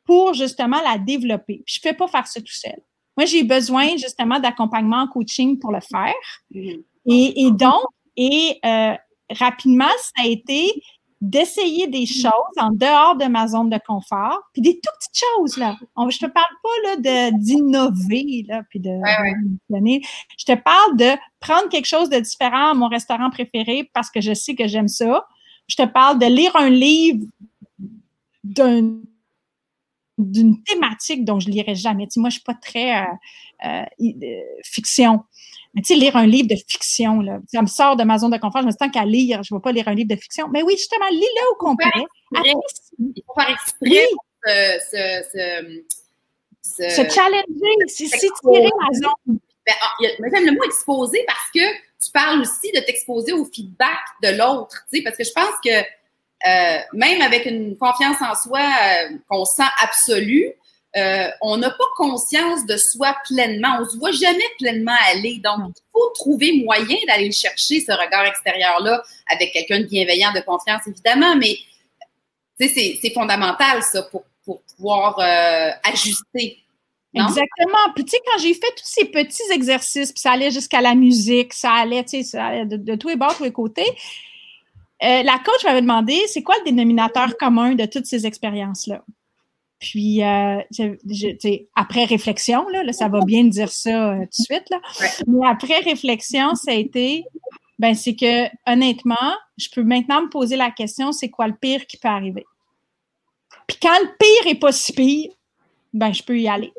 pour justement la développer? Je ne peux pas faire ça tout seul. Moi, j'ai besoin justement d'accompagnement en coaching pour le faire. Mm-hmm. Et, et donc, et euh, rapidement, ça a été d'essayer des choses en dehors de ma zone de confort, puis des tout petites choses, là. On, je te parle pas, là, de, d'innover, là, puis de, ouais, Je te parle de prendre quelque chose de différent à mon restaurant préféré parce que je sais que j'aime ça. Je te parle de lire un livre d'un d'une thématique dont je lirai jamais. Tu sais, moi, je suis pas très euh, euh, euh, fiction. Mais tu sais, lire un livre de fiction, là, ça me sort de ma zone de confort. Je me dis, tant qu'à lire, je ne vais pas lire un livre de fiction. Mais oui, justement, lis-le au complet. Il faut faire exprès ce, se challenger, s'étirer la zone. Ben, ah, j'aime le mot exposer parce que tu parles aussi de t'exposer au feedback de l'autre, tu sais, parce que je pense que euh, même avec une confiance en soi euh, qu'on sent absolue, euh, on n'a pas conscience de soi pleinement. On se voit jamais pleinement aller. Donc, il faut trouver moyen d'aller chercher ce regard extérieur-là avec quelqu'un de bienveillant, de confiance, évidemment, mais c'est fondamental, ça, pour, pour pouvoir euh, ajuster. Non? Exactement. Puis, tu sais, quand j'ai fait tous ces petits exercices, puis ça allait jusqu'à la musique, ça allait, tu sais, ça allait de, de tous les bords, tous les côtés, euh, la coach m'avait demandé, c'est quoi le dénominateur commun de toutes ces expériences-là? Puis, euh, après réflexion, là, ça va bien dire ça euh, tout de suite, là. mais après réflexion, ça a été, ben, c'est que honnêtement, je peux maintenant me poser la question, c'est quoi le pire qui peut arriver? Puis quand le pire est pas si pire, ben, je peux y aller.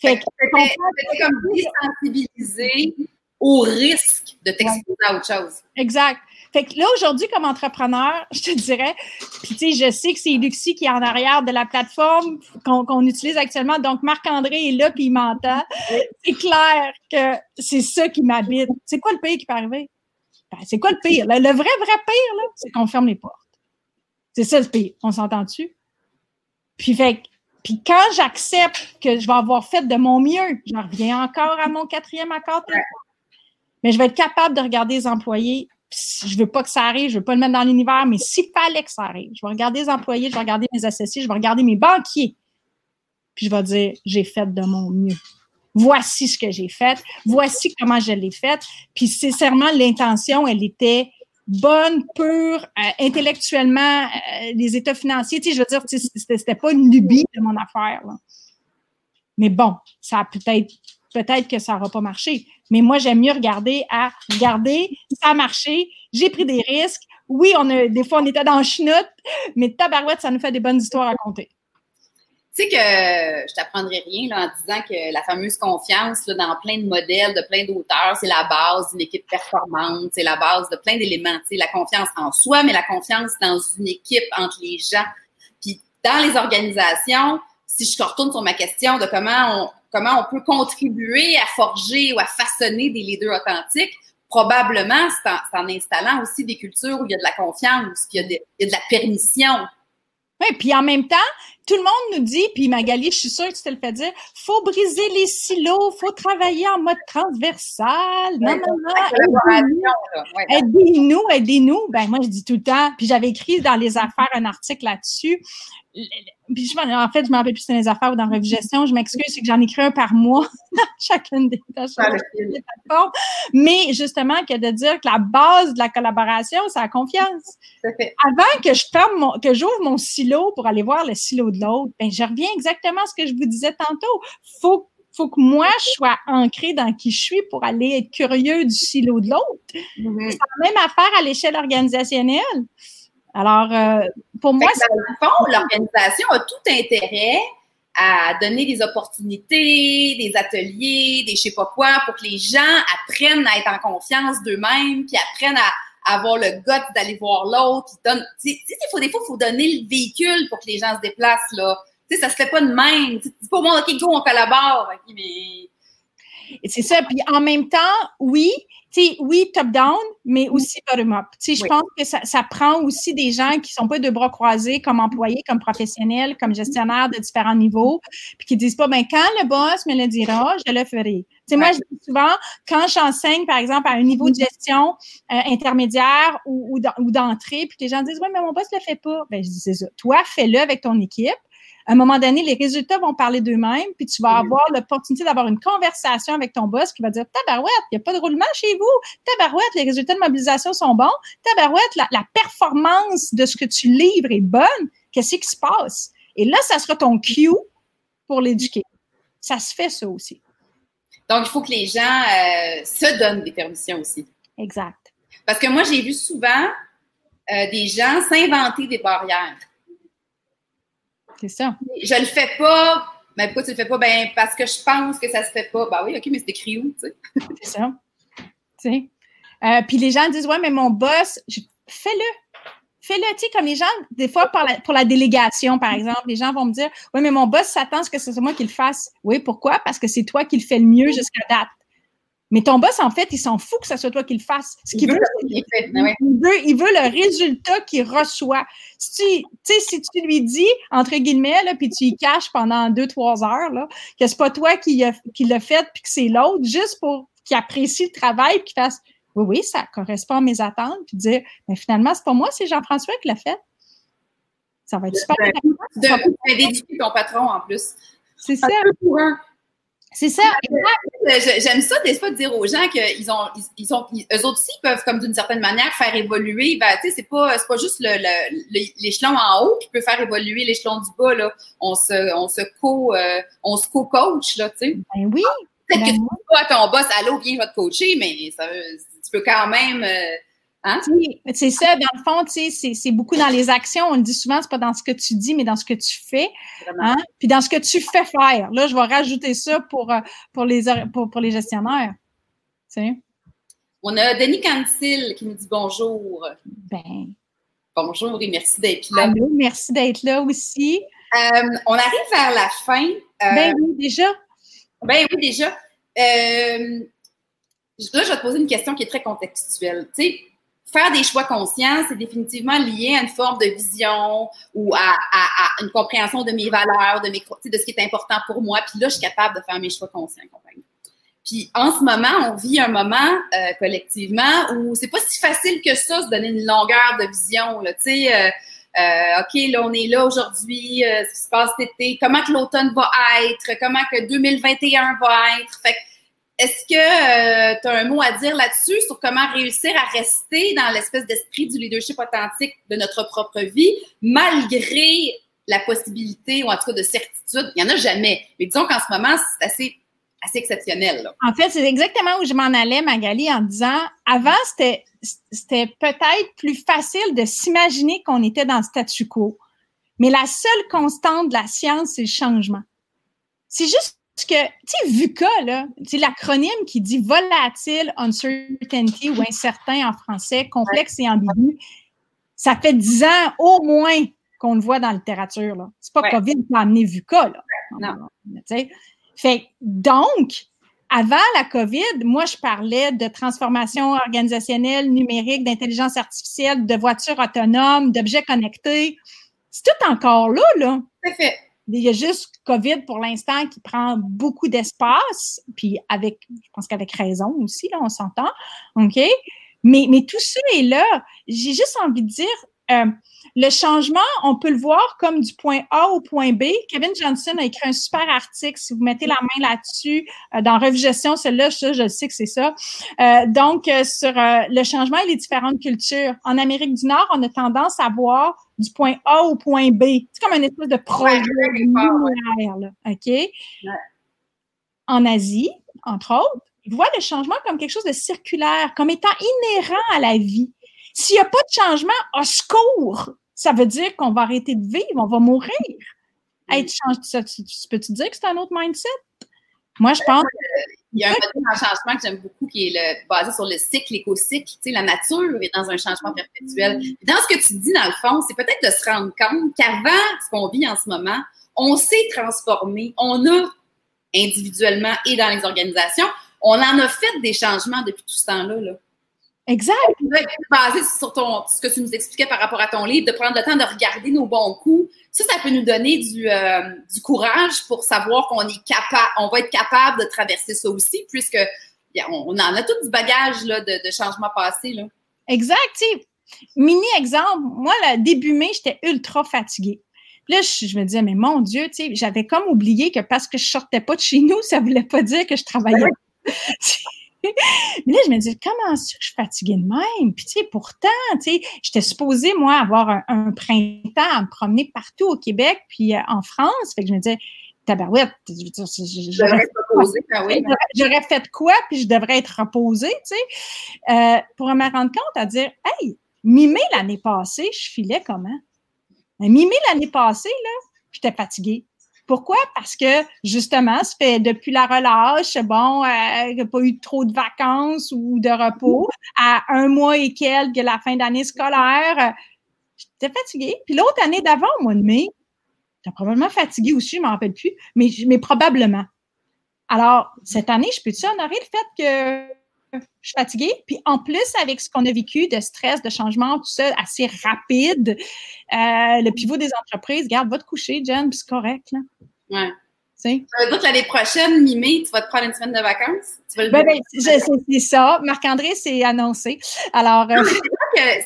Fait que, c'était comme désensibiliser au risque de t'exposer à autre chose. Exact. Fait que là, aujourd'hui, comme entrepreneur, je te dirais, puis tu sais, je sais que c'est Lucie qui est en arrière de la plateforme qu'on utilise actuellement. Donc, Marc-André est là, puis il m'entend. C'est clair que c'est ça qui m'habite. C'est quoi le pire qui peut arriver? Ben, c'est quoi le pire? Le, vrai, vrai pire, là, c'est qu'on ferme les portes. C'est ça le pire. On s'entend dessus? Puis, fait puis quand j'accepte que je vais avoir fait de mon mieux, je reviens encore à mon quatrième accord. Mais je vais être capable de regarder les employés je veux pas que ça arrive, je veux pas le mettre dans l'univers, mais s'il fallait que ça arrive, je vais regarder les employés, je vais regarder mes associés, je vais regarder mes banquiers. Puis je vais dire, j'ai fait de mon mieux. Voici ce que j'ai fait. Voici comment je l'ai fait. Puis sincèrement, l'intention, elle était bonne, pure, euh, intellectuellement, euh, les états financiers. Tu sais, je veux dire, c'était pas une lubie de mon affaire. Là. Mais bon, ça a peut-être peut-être que ça n'aura pas marché. Mais moi, j'aime mieux regarder à regarder, ça a marché, j'ai pris des risques. Oui, on a, des fois, on était dans le chenoute, mais tabarouette, ça nous fait des bonnes histoires à compter. Tu sais que je t'apprendrai rien en disant que la fameuse confiance dans plein de modèles, de plein d'auteurs, c'est la base d'une équipe performante, c'est la base de plein d'éléments. Tu la confiance en soi, mais la confiance dans une équipe entre les gens. Puis dans les organisations, si je retourne sur ma question de comment on, comment on peut contribuer à forger ou à façonner des leaders authentiques, probablement c'est en, installant aussi des cultures où il y a de la confiance, qu'il y a de, il y a de la permission. Oui, puis en même temps, tout le monde nous dit, puis Magali, je suis sûre que tu te le fais dire, faut briser les silos, faut travailler en mode transversal. non, non, non. Aidez-nous, aidez-nous. Ben, moi, je dis tout le temps, puis j'avais écrit dans les affaires un article là-dessus puis je, en fait, je m'en rappelle plus c'est les affaires ou dans Revue Gestion. Je m'excuse, c'est que j'en écris un par mois dans chacune des tâches. plateformes. Mais justement, que de dire que la base de la collaboration, c'est la confiance. Avant que je ferme mon, que j'ouvre mon silo pour aller voir le silo de l'autre, ben, je reviens exactement à ce que je vous disais tantôt. Faut faut que moi, je sois ancrée dans qui je suis pour aller être curieux du silo de l'autre. C'est la même affaire à l'échelle organisationnelle. Alors, euh, pour moi, que, dans le fond, l'organisation a tout intérêt à donner des opportunités, des ateliers, des je sais pas quoi, pour que les gens apprennent à être en confiance d'eux-mêmes, puis apprennent à avoir le goût d'aller voir l'autre. donne- Tu sais, tu sais, des fois, il faut donner le véhicule pour que les gens se déplacent, là. Tu sais, ça se fait pas de même. Tu dis pas au monde, OK, go, on collabore. Mais... C'est ça. Puis en même temps, oui, tu sais, oui, top-down, mais aussi bottom-up. Tu sais, je Oui. pense que ça, ça prend aussi des gens qui sont pas de bras croisés comme employés, comme professionnels, comme gestionnaires de différents niveaux, puis qui disent pas, ben quand le boss me le dira, je le ferai. Tu sais, moi, Ouais. je dis souvent, quand j'enseigne, par exemple, à un niveau de gestion euh, intermédiaire ou, ou d'en- ou d'entrée, puis que les gens disent, oui, mais mon boss le fait pas. Ben, je dis, c'est ça. Toi, fais-le avec ton équipe. À un moment donné, les résultats vont parler d'eux-mêmes, puis tu vas Mhm. avoir l'opportunité d'avoir une conversation avec ton boss qui va dire Tabarouette, il n'y a pas de roulement chez vous. Tabarouette, les résultats de mobilisation sont bons. Tabarouette, la, la performance de ce que tu livres est bonne. Qu'est-ce qui se passe? Et là, ça sera ton cue pour l'éduquer. Ça se fait, ça aussi. Donc, il faut que les gens euh, se donnent des permissions aussi. Exact. Parce que moi, j'ai vu souvent euh, des gens s'inventer des barrières. C'est ça. Je le fais pas. Mais pourquoi tu le fais pas? Ben, parce que je pense que ça se fait pas. Ben oui, OK, mais c'est écrit où, tu sais? C'est ça. Tu sais. Euh, puis les gens disent Ouais, mais mon boss, je- fais-le. Fais-le, tu sais, comme les gens, des fois, pour la, pour la délégation, par exemple, les gens vont me dire Oui, mais mon boss s'attend à ce que ce soit moi qui le fasse. Oui, pourquoi? Parce que c'est toi qui le fais le mieux jusqu'à date. Mais ton boss, en fait, il s'en fout que ce soit toi qui le fasse. Ce qu'il Il veut, veut que bien fait. Ouais. il veut, il veut le résultat qu'il reçoit. Si tu, si tu lui dis, entre guillemets, là, puis tu y caches pendant deux, trois heures, là, que c'est pas toi qui, a- qui l'a fait, puis que c'est l'autre, juste pour qu'il apprécie le travail, puis qu'il fasse, oui, oui, ça correspond à mes attentes, puis dire, mais finalement, c'est pas moi, c'est Jean-François qui l'a fait. Ça va être super intéressant. Tu devrais d'éduquer ton patron en plus. C'est ça, Un peu pour un. C'est ça. J'aime ça des fois de dire aux gens qu'ils ont, ils, ils ont, ils- eux autres aussi peuvent comme d'une certaine manière faire évoluer. Ben, tu sais, c'est pas, c'est pas juste le, le- le- l'échelon en haut qui peut faire évoluer l'échelon du bas là. On se, on se co, euh, on se co-coach là, tu sais. Ben oui. Peut-être que Ben tu dis pas à ton boss, allô, viens, vais te coacher, mais ça, tu peux quand même. euh, hein? Oui, c'est ça, dans le fond, c'est- beaucoup dans les actions. On le dit souvent, c'est pas dans ce que tu dis, mais dans ce que tu fais. Hein? Puis dans ce que tu fais faire. Là, je vais rajouter ça pour, euh, pour, les, or- pour, pour les gestionnaires. On a Denis Cancil qui nous dit bonjour. Ben, Bonjour et merci d'être là. allô, merci d'être là aussi. Euh, on arrive vers la fin. Euh, Ben oui, déjà. Ben oui, déjà. Euh, là, je vais te poser une question qui est très contextuelle. Tu sais, faire des choix conscients, c'est définitivement lié à une forme de vision ou à, une compréhension de mes valeurs, de, mes, de ce qui est important pour moi. Puis là, je suis capable de faire mes choix conscients. compagnie. Puis en ce moment, on vit un moment euh, collectivement où c'est pas si facile que ça se donner une longueur de vision. Tu sais, euh, euh, OK, là, on est là aujourd'hui, ce qui se passe cet été, comment que l'automne va être, comment que 2021 va être. Fait que, est-ce que tu as un mot à dire là-dessus sur comment réussir à rester dans l'espèce d'esprit du leadership authentique de notre propre vie, malgré la possibilité, ou en tout cas de certitude, il n'y en a jamais. Mais disons qu'en ce moment, c'est assez, exceptionnel. En fait, c'est exactement où je m'en allais, Magali, en disant, avant, c'était, c'était peut-être plus facile de s'imaginer qu'on était dans le statu quo. Mais la seule constante de la science, c'est le changement. C'est juste que, tu sais, VUCA, là, c'est l'acronyme qui dit volatile, uncertainty ou incertain en français, complexe et ambigu. Ça fait dix ans au moins qu'on le voit dans la littérature. Là. C'est pas Ouais. COVID qui a amené VUCA. Là. Non. Fait donc, avant la COVID, moi, je parlais de transformation organisationnelle, numérique, d'intelligence artificielle, de voitures autonomes, d'objets connectés. C'est tout encore là, là. Tout à fait. Il y a juste COVID pour l'instant qui prend beaucoup d'espace, puis avec, je pense qu'avec raison aussi, là, on s'entend, OK? Mais, mais tout ça est là. J'ai juste envie de dire, euh, le changement, on peut le voir comme du point A au point B. Kevin Johnson a écrit un super article. Si vous mettez la main là-dessus, euh, dans Revue Gestion, celle-là, je, je sais que c'est ça. Euh, donc, sur le changement et les différentes cultures. En Amérique du Nord, on a tendance à voir du point A au point B. C'est comme une espèce de projet ouais. linéaire, OK? en Asie, entre autres, ils voient le changement comme quelque chose de circulaire, comme étant inhérent à la vie. S'il n'y a pas de changement, au secours! Ça veut dire qu'on va arrêter de vivre, on va mourir. Hey, tu, tu peux-tu dire que c'est un autre mindset? Moi, je pense. Il y a un changement que j'aime beaucoup qui est le, basé sur le cycle, l'écocycle. Tu sais, la nature est dans un changement perpétuel. Dans ce que tu dis, dans le fond, c'est peut-être de se rendre compte qu'avant ce qu'on vit en ce moment, on s'est transformé. On a individuellement et dans les organisations, on en a fait des changements depuis tout ce temps-là. Là. Exact. Basé sur ton, ce que tu nous expliquais par rapport à ton livre, de prendre le temps de regarder nos bons coups. Ça, ça peut nous donner du, euh, du courage pour savoir qu'on est capable, on va être capable de traverser ça aussi, puisque on, en a tout du bagage là, de, de changement passé. Là. Exact. Mini exemple, moi, là, début mai, j'étais ultra fatiguée. Là, je, me disais, mais mon Dieu, j'avais comme oublié que parce que je sortais pas de chez nous, ça voulait pas dire que je travaillais. Mais là, je me disais, comment ça je suis fatiguée de même? Puis, tu sais, pourtant, tu sais, j'étais supposée, moi, avoir un, printemps à me promener partout au Québec puis euh, en France. Fait que je me disais, tabarouette, j'aurais ben j'aurais fait quoi? Puis je devrais être reposée, tu sais, euh, pour me rendre compte à dire, hey, mi-mai l'année passée, je filais comment? Mi-mai l'année passée, là, j'étais fatiguée. Pourquoi? Parce que justement, ça fait depuis la relâche, bon, euh, pas eu trop de vacances ou de repos, à un mois et quelques la fin d'année scolaire, j'étais fatiguée. Puis l'autre année d'avant, au mois de mai, j'étais probablement fatiguée aussi, je ne m'en rappelle plus, mais, mais probablement. Alors, cette année, je peux-tu honorer le fait que je suis fatiguée. Puis en plus, avec ce qu'on a vécu de stress, de changement, tout ça assez rapide, euh, le pivot des entreprises, garde, va te coucher, Jen, puis c'est correct. Là. Ouais. Ça veut dire que l'année prochaine, mi-mai, tu vas te prendre une semaine de vacances? Ben, ben, c'est ça. Marc-André s'est annoncé. Alors. Euh,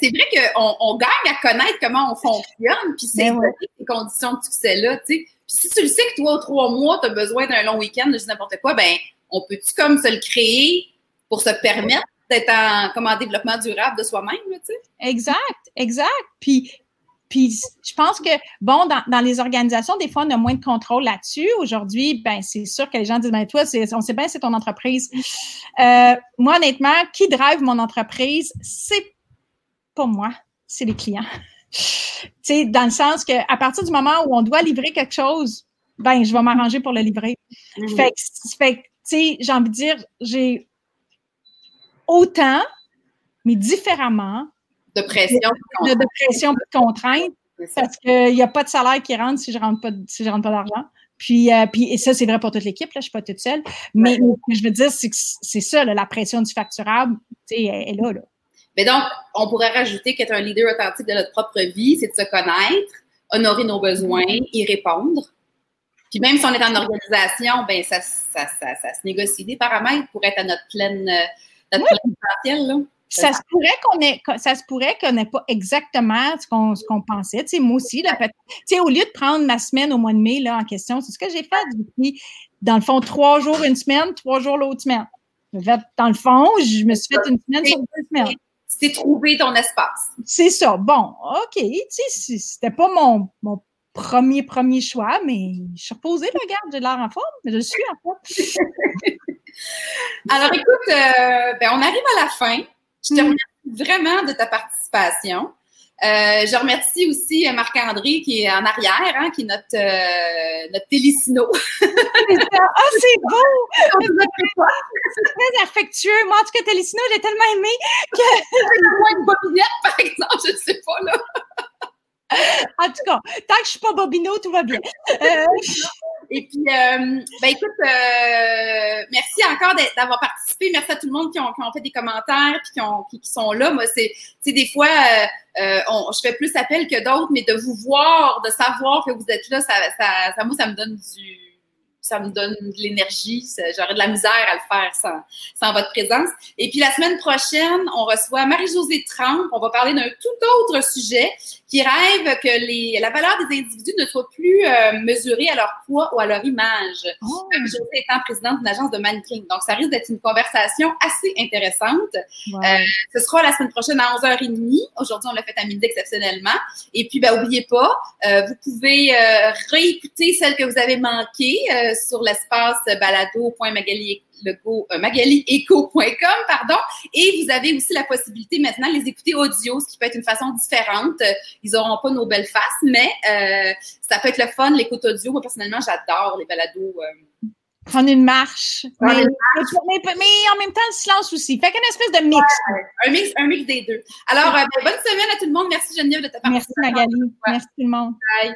c'est vrai qu'on on gagne à connaître comment on fonctionne, puis c'est ben ces conditions de succès-là. Tu si tu le sais que toi, trois mois, tu as besoin d'un long week-end, de n'importe quoi, ben on peut-tu comme se le créer pour se permettre d'être en, comme en développement durable de soi-même, tu sais. Exact, exact. Puis, puis je pense que, bon, dans, les organisations, des fois, on a moins de contrôle là-dessus. Aujourd'hui, ben c'est sûr que les gens disent, ben toi, on sait bien, c'est ton entreprise. Euh, moi, honnêtement, qui drive mon entreprise, c'est pas moi, c'est les clients. tu sais, dans le sens que à partir du moment où on doit livrer quelque chose, ben je vais m'arranger pour le livrer. Mm-hmm. Fait que, fait tu sais, j'ai envie de dire, j'ai autant, mais différemment. De pression. De, de pression, de contrainte, parce qu'il n'y a pas de salaire qui rentre si je ne rentre pas, si je rentre pas d'argent. Puis, euh, puis, et ça, c'est vrai pour toute l'équipe, là, je ne suis pas toute seule. Mais ce que je veux dire, c'est que c'est ça, la pression du facturable, tu sais, elle, est là, là. Mais donc, on pourrait rajouter qu'être un leader authentique de notre propre vie, c'est de se connaître, honorer nos besoins, y répondre. Puis même si on est en organisation, ben ça, ça, ça, ça se négocie des paramètres pour être à notre pleine, ça se pourrait qu'on ait, ça se pourrait qu'on n'ait pas exactement ce qu'on, ce qu'on pensait. Tu sais, moi aussi, là, tu sais, au lieu de prendre ma semaine au mois de mai, là, en question, c'est ce que j'ai fait depuis, dans le fond, trois jours une semaine, trois jours l'autre semaine. Dans le fond, je me suis fait une semaine sur deux semaines. C'est trouver ton espace. C'est ça. Bon, OK. Tu sais, c'était pas mon, mon premier, premier choix, mais je suis reposée, regarde, j'ai l'air en forme, mais je suis en forme. Alors, écoute, euh, ben, on arrive à la fin. Je te mm. remercie vraiment de ta participation. Euh, je remercie aussi euh, Marc-André qui est en arrière, hein, qui est notre, euh, notre ah, c'est beau! c'est très affectueux. Moi, en tout cas, Télissino, j'ai tellement aimé que. moins une bobinette, par exemple, je ne sais pas, là. En tout cas, tant que je ne suis pas bobino, tout va bien. Euh, et puis, euh, ben écoute, euh, merci encore d'avoir participé. Merci à tout le monde qui ont, fait des commentaires et qui, ont, qui, sont là. Moi, c'est des fois, je fais plus appel que d'autres, mais de vous voir, de savoir que vous êtes là, ça, ça, ça moi, ça me donne du ça me donne de l'énergie. J'aurais de la misère à le faire sans, sans votre présence. Et puis la semaine prochaine, on reçoit Marie-Josée Trump. On va parler d'un tout autre sujet qui rêve que les, la valeur des individus ne soit plus euh, mesurée à leur poids ou à leur image. Oh. Marie-Josée étant présidente d'une agence de mannequin. Donc, ça risque d'être une conversation assez intéressante. Euh, ce sera la semaine prochaine à 11h30. Aujourd'hui, on l'a fait à midi exceptionnellement. Et puis, ben, oubliez pas, euh, vous pouvez réécouter celle que vous avez manquée sur l'espace balado.magalieco.com, pardon. Et vous avez aussi la possibilité maintenant de les écouter audio, ce qui peut être une façon différente. Ils n'auront pas nos belles faces, mais ça peut être le fun, l'écoute audio. Moi, personnellement, j'adore les balados prendre une marche. Mais, mais, en même temps, le silence aussi. Fait qu'une espèce de mix. un mix. Un mix des deux. Alors, euh, ben, bonne semaine à tout le monde. Merci Geneviève de ta participation. Merci Magali. Merci tout le monde. Bye.